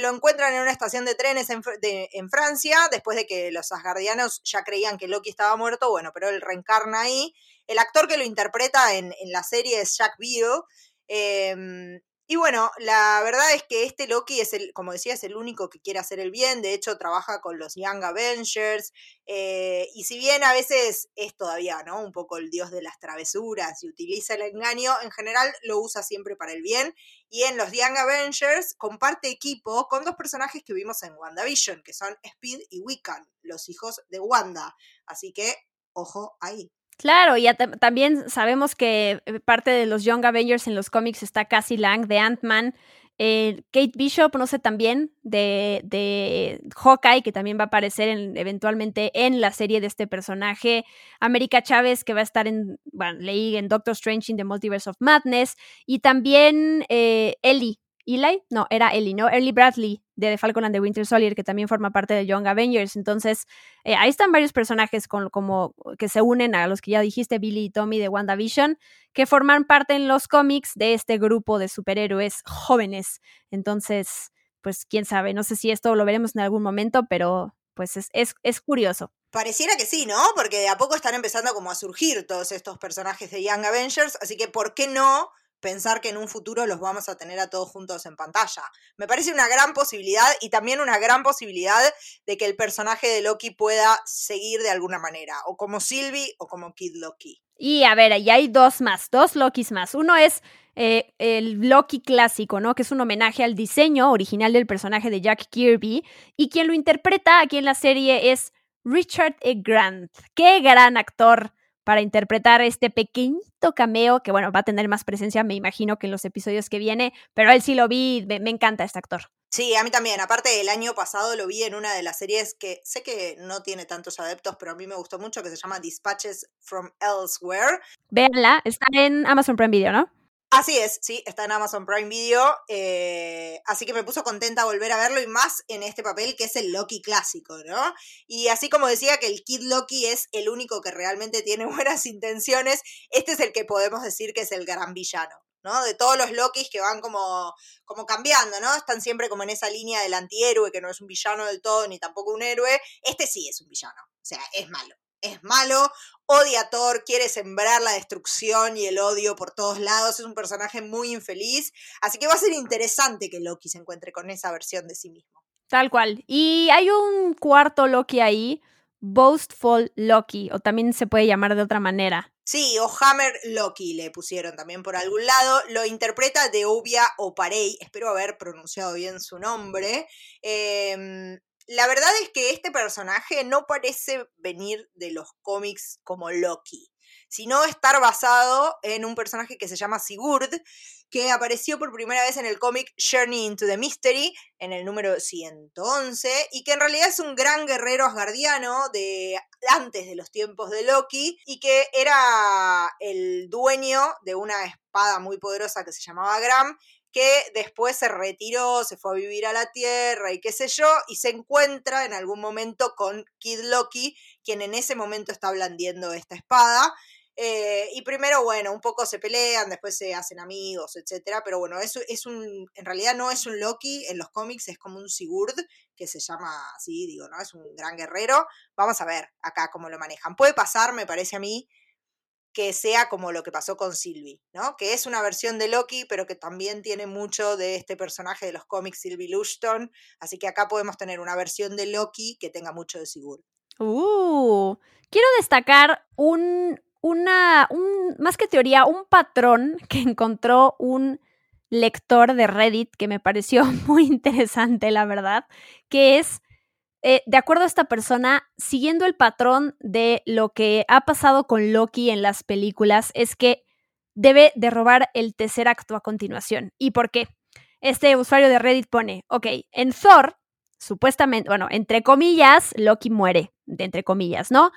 lo encuentran en una estación de trenes en, en, Francia, después de que los asgardianos ya creían que Loki estaba muerto, bueno, pero él reencarna ahí. El actor que lo interpreta en, en la serie es Jack Beale. Em, y bueno, la verdad es que este Loki es el, como decía, es el único que quiere hacer el bien. De hecho, trabaja con los Young Avengers. Eh, y si bien a veces es todavía, ¿no? Un poco el dios de las travesuras y utiliza el engaño, en general lo usa siempre para el bien. Y en los Young Avengers comparte equipo con dos personajes que vimos en WandaVision, que son Speed y Wiccan, los hijos de Wanda. Así que, ojo ahí. Claro, y también sabemos que eh, parte de los Young Avengers en los cómics está Cassie Lang de Ant-Man. Eh, Kate Bishop, no sé, también de, de Hawkeye, que también va a aparecer eventualmente en la serie de este personaje. América Chávez, que va a estar en, bueno, leí en Doctor Strange in the Multiverse of Madness. Y también eh, Ellie, Eli, no, era Ellie, ¿no? Ellie Bradley de The Falcon and the Winter Soldier, que también forma parte de Young Avengers. Entonces, eh, ahí están varios personajes como que se unen a los que ya dijiste, Billy y Tommy de WandaVision, que forman parte en los cómics de este grupo de superhéroes jóvenes. Entonces, pues quién sabe, no sé si esto lo veremos en algún momento, pero pues es, es, es curioso. Pareciera que sí, ¿no? Porque de a poco están empezando como a surgir todos estos personajes de Young Avengers, así que ¿por qué no pensar que en un futuro los vamos a tener a todos juntos en pantalla. Me parece una gran posibilidad y también una gran posibilidad de que el personaje de Loki pueda seguir de alguna manera, o como Sylvie o como Kid Loki. Y a ver, ahí hay dos más, dos Lokis más. Uno es eh, el Loki clásico, ¿no? Que es un homenaje al diseño original del personaje de Jack Kirby. Y quien lo interpreta aquí en la serie es Richard E. Grant. Qué gran actor para interpretar este pequeñito cameo que, bueno, va a tener más presencia, me imagino, que en los episodios que viene, pero él sí lo vi, me, encanta este actor. Sí, a mí también. Aparte, el año pasado lo vi en una de las series que sé que no tiene tantos adeptos, pero a mí me gustó mucho, que se llama Dispatches from Elsewhere. Véanla, está en Amazon Prime Video, ¿no? Así es, sí, está en Amazon Prime Video, eh, así que me puso contenta volver a verlo y más en este papel que es el Loki clásico, ¿no? Y así como decía que el Kid Loki es el único que realmente tiene buenas intenciones, este es el que podemos decir que es el gran villano. ¿no? De todos los Lokis que van como, como cambiando, ¿no? Están siempre como en esa línea del antihéroe, que no es un villano del todo, ni tampoco un héroe. Este sí es un villano, o sea, es malo es malo, odia a Thor, quiere sembrar la destrucción y el odio por todos lados, es un personaje muy infeliz, así que va a ser interesante que Loki se encuentre con esa versión de sí mismo. Tal cual. Y hay un cuarto Loki ahí, Boastful Loki, o también se puede llamar de otra manera. Sí, o Hammer Loki le pusieron también por algún lado. Lo interpreta Deuvia Oparei, espero haber pronunciado bien su nombre. Eh, la verdad es que este personaje no parece venir de los cómics como Loki, sino estar basado en un personaje que se llama Sigurd, que apareció por primera vez en el cómic Journey into the Mystery, en el número 111, y que en realidad es un gran guerrero asgardiano de antes de los tiempos de Loki, y que era el dueño de una espada muy poderosa que se llamaba Gram, que después se retiró, se fue a vivir a la Tierra y qué sé yo, y se encuentra en algún momento con Kid Loki, quien en ese momento está blandiendo esta espada. Eh, y primero, bueno, un poco se pelean, después se hacen amigos, etcétera. Pero bueno, eso es un. En realidad no es un Loki en los cómics, es como un Sigurd, que se llama así, digo, ¿no? Es un gran guerrero. Vamos a ver acá cómo lo manejan. Puede pasar, me parece a mí, que sea como lo que pasó con Sylvie, ¿no? Que es una versión de Loki, pero que también tiene mucho de este personaje de los cómics Sylvie Lushton. Así que acá podemos tener una versión de Loki que tenga mucho de Sigurd. Uh, quiero destacar un, una, un, más que teoría, un patrón que encontró un lector de Reddit que me pareció muy interesante, la verdad, que es eh, de acuerdo a esta persona, siguiendo el patrón de lo que ha pasado con Loki en las películas, es que debe de robar el tercer acto a continuación. ¿Y por qué? Este usuario de Reddit pone, ok, en Thor, supuestamente, bueno, entre comillas, Loki muere, de entre comillas, ¿no?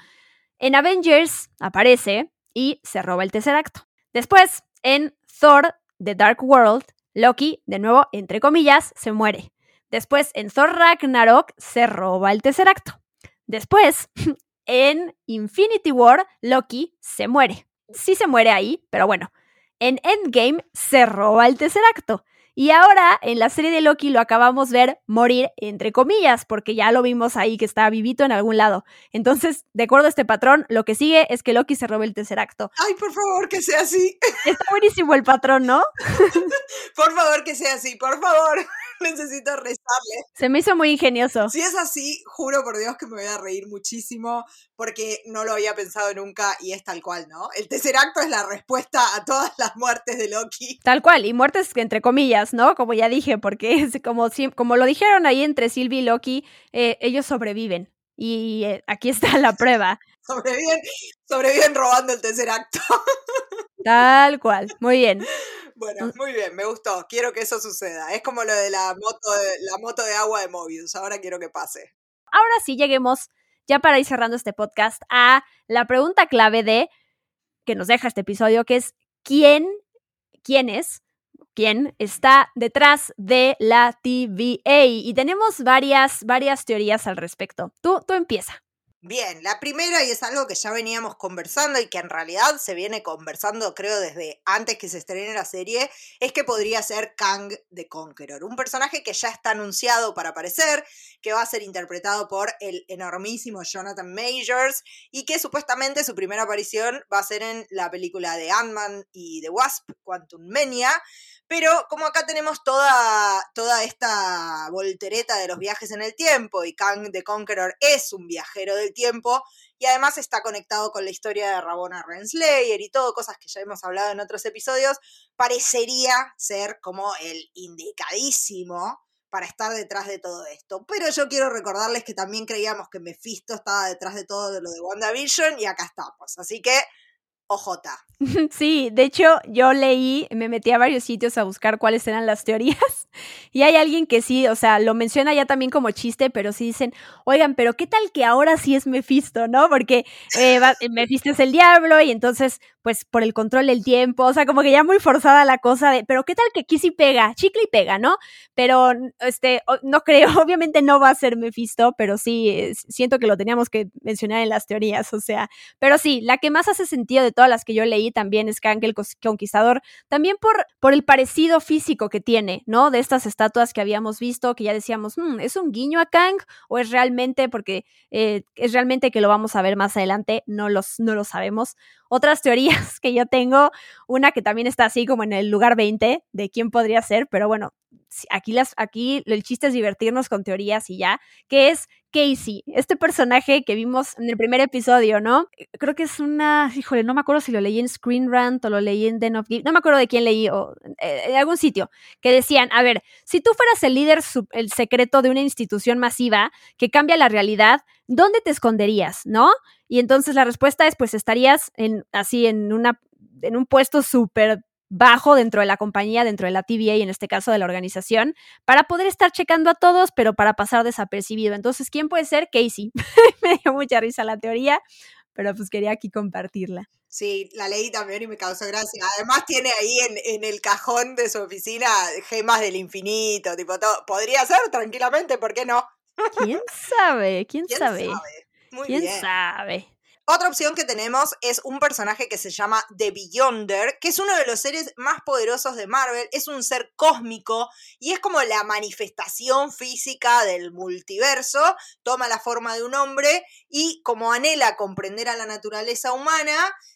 En Avengers aparece y se roba el tercer acto. Después, en Thor, The Dark World, Loki, de nuevo, entre comillas, se muere. Después, en Thor Ragnarok, se roba el tercer acto. Después, en Infinity War, Loki se muere. Sí se muere ahí, pero bueno. En Endgame se roba el tercer acto. Y ahora en la serie de Loki lo acabamos de ver morir entre comillas, porque ya lo vimos ahí que está vivito en algún lado. Entonces, de acuerdo a este patrón, lo que sigue es que Loki se robe el tercer acto. Ay, por favor, que sea así. Está buenísimo el patrón, ¿no? por favor, que sea así, por favor. Necesito rezarle. Se me hizo muy ingenioso. Si es así, juro por Dios que me voy a reír muchísimo porque no lo había pensado nunca y es tal cual, ¿no? El tercer acto es la respuesta a todas las muertes de Loki. Tal cual, y muertes entre comillas, ¿no? Como ya dije, porque es como, como lo dijeron ahí entre Sylvie y Loki, eh, ellos sobreviven. Y eh, aquí está la prueba. sobreviven, sobreviven robando el tercer acto. Tal cual, muy bien. Bueno, muy bien, me gustó. Quiero que eso suceda. Es como lo de la moto de, la moto de agua de Mobius. Ahora quiero que pase. Ahora sí lleguemos, ya para ir cerrando este podcast, a la pregunta clave de que nos deja este episodio, que es ¿quién, quién es, quién está detrás de la TVA? Y tenemos varias, varias teorías al respecto. Tú, tú empieza. Bien, la primera, y es algo que ya veníamos conversando y que en realidad se viene conversando, creo, desde antes que se estrene la serie, es que podría ser Kang the Conqueror, un personaje que ya está anunciado para aparecer, que va a ser interpretado por el enormísimo Jonathan Majors y que supuestamente su primera aparición va a ser en la película de Ant-Man y The Wasp, Quantum Mania, pero como acá tenemos toda, toda esta voltereta de los viajes en el tiempo y Kang the Conqueror es un viajero del tiempo y además está conectado con la historia de Rabona Renslayer y todo, cosas que ya hemos hablado en otros episodios, parecería ser como el indicadísimo para estar detrás de todo esto. Pero yo quiero recordarles que también creíamos que Mephisto estaba detrás de todo lo de WandaVision y acá estamos. Así que OJ. Sí, de hecho yo leí, me metí a varios sitios a buscar cuáles eran las teorías y hay alguien que sí, o sea, lo menciona ya también como chiste, pero sí dicen, oigan, pero ¿qué tal que ahora sí es Mephisto, no? Porque eh, Mephisto es el diablo y entonces, pues por el control del tiempo, o sea, como que ya muy forzada la cosa de, pero ¿qué tal que aquí pega? Chicle y pega, ¿no? Pero, este, no creo, obviamente no va a ser Mephisto, pero sí, siento que lo teníamos que mencionar en las teorías, o sea, pero sí, la que más hace sentido de todas las que yo leí también es Kang el Conquistador, también por, por el parecido físico que tiene, ¿no? De estas estatuas que habíamos visto, que ya decíamos, hmm, ¿es un guiño a Kang o es realmente, porque eh, es realmente que lo vamos a ver más adelante? No, los, no lo sabemos. Otras teorías que yo tengo, una que también está así como en el lugar 20 de quién podría ser, pero bueno, aquí, las, aquí el chiste es divertirnos con teorías y ya, que es Casey, este personaje que vimos en el primer episodio, ¿no? Creo que es una, híjole, no me acuerdo si lo leí en Screen Rant o lo leí en Den of Geek, no me acuerdo de quién leí o eh, en algún sitio, que decían, a ver, si tú fueras el líder, el secreto de una institución masiva que cambia la realidad, ¿dónde te esconderías, no? Y entonces la respuesta es, pues estarías en, así en una, en un puesto súper bajo dentro de la compañía, dentro de la TVA y en este caso de la organización, para poder estar checando a todos, pero para pasar desapercibido. Entonces, ¿quién puede ser? Casey. me dio mucha risa la teoría, pero pues quería aquí compartirla. Sí, la leí también y me causó gracia. Además tiene ahí en, el cajón de su oficina gemas del infinito, tipo todo. Podría ser tranquilamente, ¿por qué no? ¿Quién sabe? ¿Quién, sabe? ¿Quién sabe? Otra opción que tenemos es un personaje que se llama The Beyonder, que es uno de los seres más poderosos de Marvel, es un ser cósmico y es como la manifestación física del multiverso, toma la forma de un hombre y como anhela comprender a la naturaleza humana,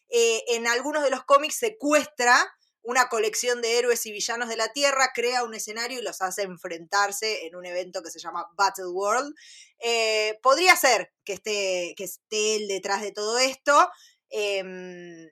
eh, en algunos de los cómics secuestra una colección de héroes y villanos de la Tierra, crea un escenario y los hace enfrentarse en un evento que se llama Battle World. Eh, podría ser que esté, que esté él detrás de todo esto. Em,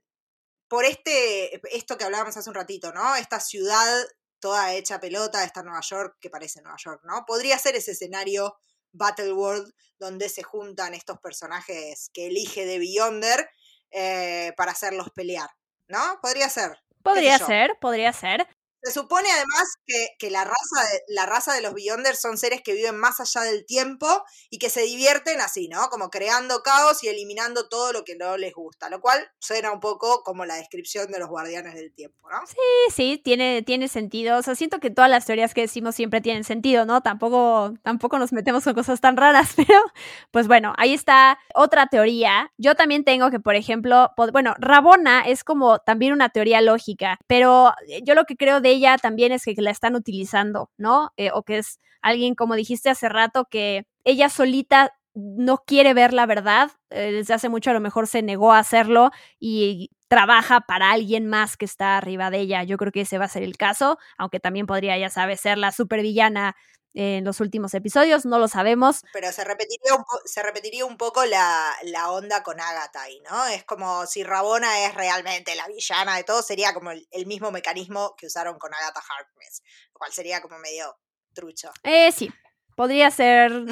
por este, esto que hablábamos hace un ratito, ¿no? Esta ciudad toda hecha pelota, esta Nueva York que parece Nueva York, ¿no? Podría ser ese escenario Battle World donde se juntan estos personajes que elige de Beyonder eh, para hacerlos pelear, ¿no? Podría ser. Podría ser, podría ser. Se supone además que, la, raza de, la raza de los Beyonders son seres que viven más allá del tiempo y que se divierten así, ¿no? Como creando caos y eliminando todo lo que no les gusta, lo cual suena un poco como la descripción de los guardianes del tiempo, ¿no? Sí, sí, tiene, tiene sentido. O sea, siento que todas las teorías que decimos siempre tienen sentido, ¿no? Tampoco, tampoco nos metemos con cosas tan raras, pero pues bueno, ahí está otra teoría. Yo también tengo que, por ejemplo, bueno, Rabona es como también una teoría lógica, pero yo lo que creo de ella también es que la están utilizando, ¿no? Eh, o que es alguien, como dijiste hace rato, que ella solita no quiere ver la verdad, eh, desde hace mucho a lo mejor se negó a hacerlo y trabaja para alguien más que está arriba de ella. Yo creo que ese va a ser el caso, aunque también podría, ya sabes, ser la supervillana en los últimos episodios, no lo sabemos. Pero se repetiría un, se repetiría un poco la, onda con Agatha ahí, ¿no? Es como si Rabona es realmente la villana de todo, sería como el, mismo mecanismo que usaron con Agatha Harkness, lo cual sería como medio trucho. Eh, sí, Podría ser,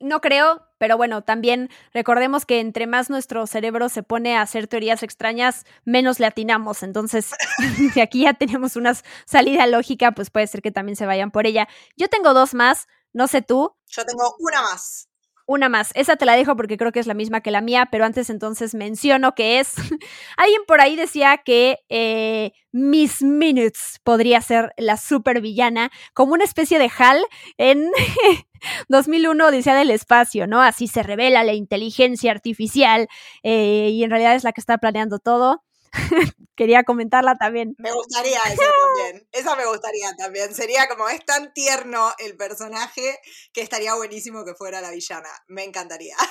no creo, pero bueno, también recordemos que entre más nuestro cerebro se pone a hacer teorías extrañas, menos le atinamos. Entonces, si aquí ya tenemos una salida lógica, pues puede ser que también se vayan por ella. Yo tengo dos más, no sé tú. Yo tengo una más. Una más, esa te la dejo porque creo que es la misma que la mía, pero antes entonces menciono que es, alguien por ahí decía que eh, Miss Minutes podría ser la supervillana, como una especie de HAL en 2001 Odisea del Espacio, ¿no? Así se revela la inteligencia artificial eh, y en realidad es la que está planeando todo. Quería comentarla también. Me gustaría esa también. Esa me gustaría también. Sería como es tan tierno el personaje que estaría buenísimo que fuera la villana. Me encantaría.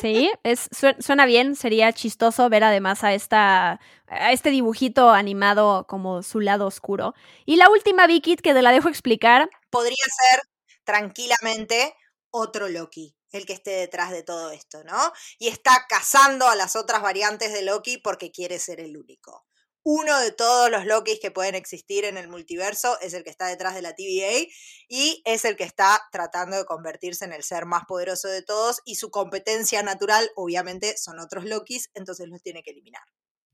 Sí, es, suena bien. Sería chistoso ver además a esta a este dibujito animado como su lado oscuro. Y la última Vicky que te la dejo explicar. Podría ser tranquilamente otro Loki el que esté detrás de todo esto, ¿no? Y está cazando a las otras variantes de Loki porque quiere ser el único. Uno de todos los Lokis que pueden existir en el multiverso es el que está detrás de la TVA y es el que está tratando de convertirse en el ser más poderoso de todos y su competencia natural obviamente son otros Lokis, entonces los tiene que eliminar.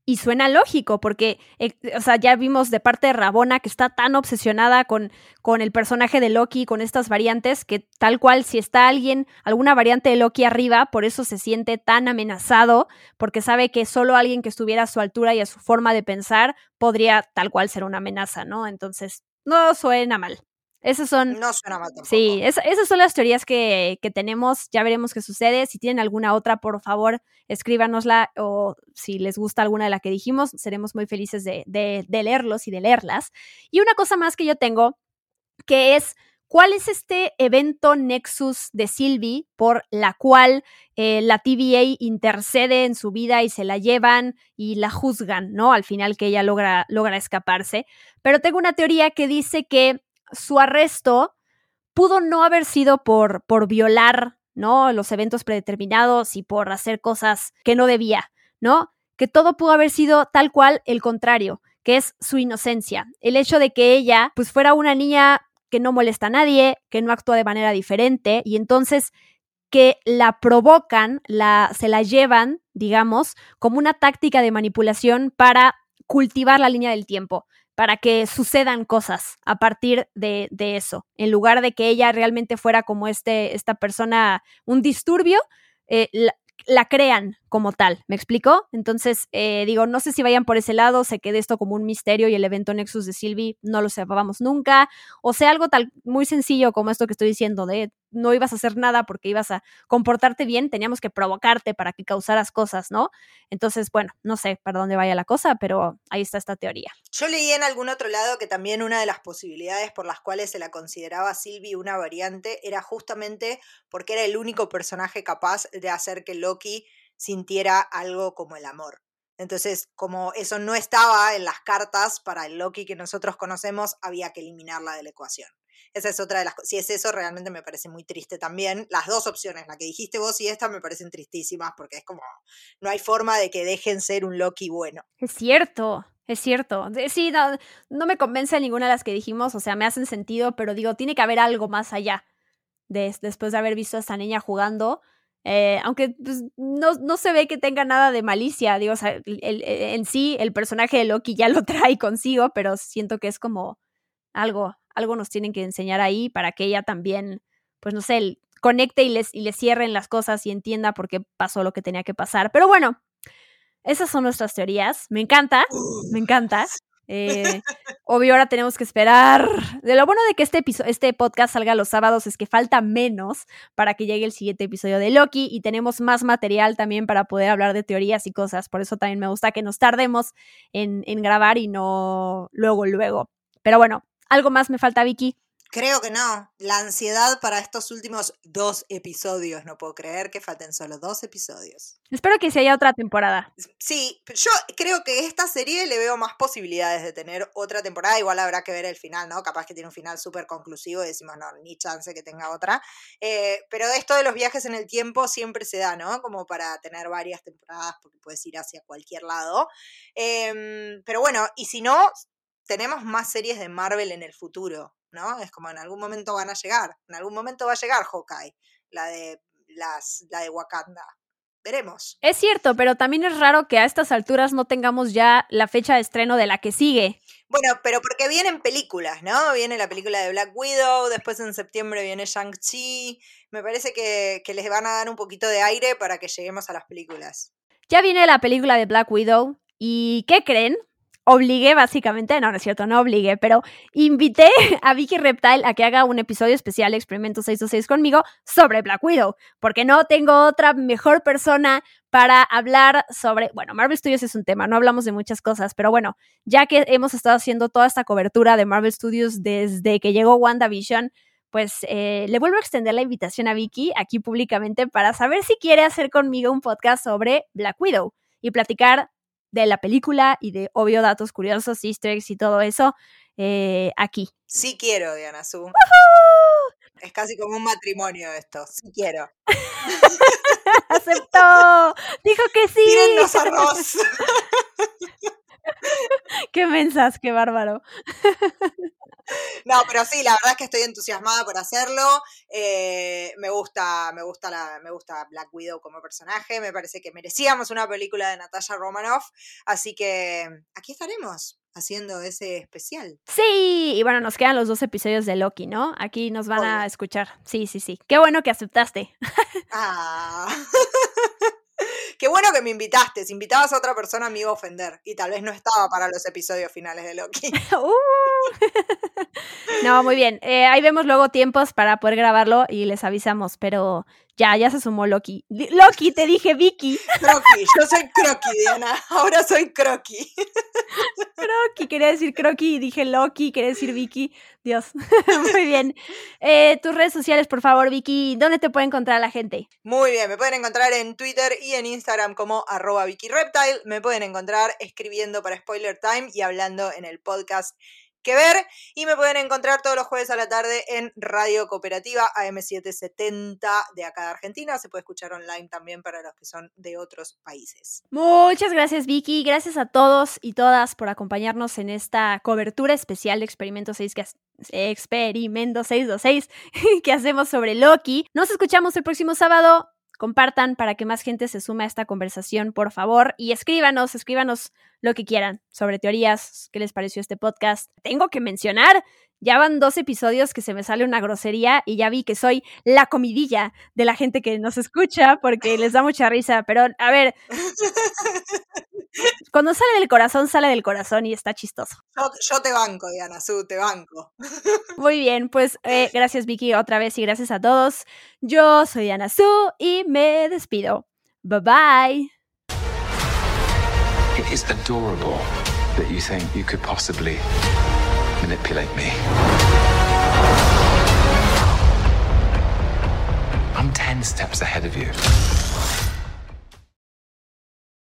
Y suena lógico, porque, eh, o sea, ya vimos de parte de Rabona que está tan obsesionada con, con el personaje de Loki, con estas variantes, que tal cual, si está alguien, alguna variante de Loki arriba, por eso se siente tan amenazado, porque sabe que solo alguien que estuviera a su altura y a su forma de pensar podría tal cual ser una amenaza, ¿no? Entonces, no suena mal. Esas son. No suena mal tampoco. Sí, esas son las teorías que, que, tenemos. Ya veremos qué sucede. Si tienen alguna otra, por favor, escríbanosla. O si les gusta alguna de la que dijimos, seremos muy felices de, de, de leerlos y de leerlas. Y una cosa más que yo tengo, que es. ¿Cuál es este evento Nexus de Sylvie por la cual eh, la TVA intercede en su vida y se la llevan y la juzgan, ¿no? Al final que ella logra, logra escaparse. Pero tengo una teoría que dice que su arresto pudo no haber sido por, por violar, ¿no? Los eventos predeterminados y por hacer cosas que no debía, ¿no? Que todo pudo haber sido tal cual el contrario, que es su inocencia. El hecho de que ella, pues, fuera una niña que no molesta a nadie, que no actúa de manera diferente, y entonces que la provocan, la, se la llevan, digamos, como una táctica de manipulación para cultivar la línea del tiempo para que sucedan cosas a partir de, eso, en lugar de que ella realmente fuera como este, esta persona, un disturbio, eh, la crean como tal, ¿me explico? Entonces, eh, digo, no sé si vayan por ese lado, se quede esto como un misterio y el evento Nexus de Sylvie no lo sepábamos nunca, o sea, algo tal muy sencillo como esto que estoy diciendo, de no ibas a hacer nada porque ibas a comportarte bien, teníamos que provocarte para que causaras cosas, ¿no? Entonces, bueno, no sé para dónde vaya la cosa, pero ahí está esta teoría. Yo leí en algún otro lado que también una de las posibilidades por las cuales se la consideraba Sylvie una variante era justamente porque era el único personaje capaz de hacer que Loki sintiera algo como el amor. Entonces, como eso no estaba en las cartas para el Loki que nosotros conocemos, había que eliminarla de la ecuación. Esa es otra de las cosas. Si es eso, realmente me parece muy triste también. Las dos opciones, la que dijiste vos y esta, me parecen tristísimas porque es como, no hay forma de que dejen ser un Loki bueno. Es cierto. Es cierto. Sí, no, no me convence ninguna de las que dijimos, o sea, me hacen sentido, pero digo, tiene que haber algo más allá de, después de haber visto a esta niña jugando eh, aunque pues, no, no, se ve que tenga nada de malicia, digo, en sí el personaje de Loki ya lo trae consigo, pero siento que es como algo, algo nos tienen que enseñar ahí para que ella también, pues no sé, conecte y les, y les cierren las cosas y entienda por qué pasó lo que tenía que pasar. Pero bueno, esas son nuestras teorías. Me encanta, me encanta. Eh, obvio, ahora tenemos que esperar. De lo bueno de que este, este podcast salga los sábados es que falta menos para que llegue el siguiente episodio de Loki y tenemos más material también para poder hablar de teorías y cosas. Por eso también me gusta que nos tardemos en, en grabar y no luego, luego. Pero bueno, algo más me falta, Vicky. Creo que no. La ansiedad para estos últimos dos episodios. No puedo creer que falten solo dos episodios. Espero que se haya otra temporada. Sí, yo creo que esta serie le veo más posibilidades de tener otra temporada. Igual habrá que ver el final, ¿no? Capaz que tiene un final súper conclusivo y decimos, no, ni chance que tenga otra. Eh, pero esto de los viajes en el tiempo siempre se da, ¿no? Como para tener varias temporadas porque puedes ir hacia cualquier lado. Em, pero bueno, y si no, tenemos más series de Marvel en el futuro, ¿no? Es como en algún momento van a llegar, en algún momento va a llegar Hawkeye, la de, las, la de Wakanda. Veremos. Es cierto, pero también es raro que a estas alturas no tengamos ya la fecha de estreno de la que sigue. Bueno, pero porque vienen películas, ¿no? Viene la película de Black Widow, después en septiembre viene Shang-Chi. Me parece que, que les van a dar un poquito de aire para que lleguemos a las películas. Ya viene la película de Black Widow. ¿Y qué creen? Obligué básicamente, no, no es cierto, no obligué, pero invité a Vicky Reptile a que haga un episodio especial Experimento 626 conmigo sobre Black Widow, porque no tengo otra mejor persona para hablar sobre, bueno, Marvel Studios es un tema, no hablamos de muchas cosas, pero bueno, ya que hemos estado haciendo toda esta cobertura de Marvel Studios desde que llegó WandaVision, pues eh, le vuelvo a extender la invitación a Vicky aquí públicamente para saber si quiere hacer conmigo un podcast sobre Black Widow y platicar de la película y de, obvio, datos curiosos, easter eggs y todo eso eh, aquí. Sí quiero, Diana Su. Es casi como un matrimonio esto. Sí quiero. Aceptó. Dijo que sí. Tírennos arroz. qué mensas, qué bárbaro. No, pero sí, la verdad es que estoy entusiasmada por hacerlo. Eh, me gusta, me gusta la, me gusta Black Widow como personaje. Me parece que merecíamos una película de Natasha Romanoff. Así que aquí estaremos haciendo ese especial. Sí, y bueno, nos quedan los dos episodios de Loki, ¿no? Aquí nos van a escuchar. Sí, sí, sí. Qué bueno que aceptaste. Ah. Qué bueno que me invitaste. Si invitabas a otra persona me iba a ofender. Y tal vez no estaba para los episodios finales de Loki. Uh. no, muy bien. Eh, ahí vemos luego tiempos para poder grabarlo y les avisamos. Pero ya, ya se sumó Loki. Loki, te dije Vicky. Croqui, yo soy Croqui, Diana. Ahora soy Croqui. Croqui, quería decir Croqui y dije Loki, quería decir Vicky. Dios. Muy bien. Eh, tus redes sociales, por favor, Vicky. ¿Dónde te puede encontrar la gente? Muy bien, me pueden encontrar en Twitter y en Instagram como arroba Vicky Reptile. Me pueden encontrar escribiendo para Spoiler Time y hablando en el podcast que ver. Y me pueden encontrar todos los jueves a la tarde en Radio Cooperativa AM770 de acá de Argentina. Se puede escuchar online también para los que son de otros países. Muchas gracias Vicky, gracias a todos y todas por acompañarnos en esta cobertura especial de Experimento 6 que Experimento 626 que hacemos sobre Loki. Nos escuchamos el próximo sábado compartan para que más gente se sume a esta conversación, por favor, y escríbanos, escríbanos lo que quieran sobre teorías, qué les pareció este podcast. Tengo que mencionar, ya van dos episodios que se me sale una grosería y ya vi que soy la comidilla de la gente que nos escucha porque les da mucha risa, pero a ver, cuando sale del corazón, sale del corazón y está chistoso. Yo, te banco, Diana Su, te banco. Muy bien, pues eh, gracias Vicky otra vez y gracias a todos. Yo soy Diana Su y me despido. Bye bye. It is adorable that you think you could possibly manipulate me. I'm 10 steps ahead of you.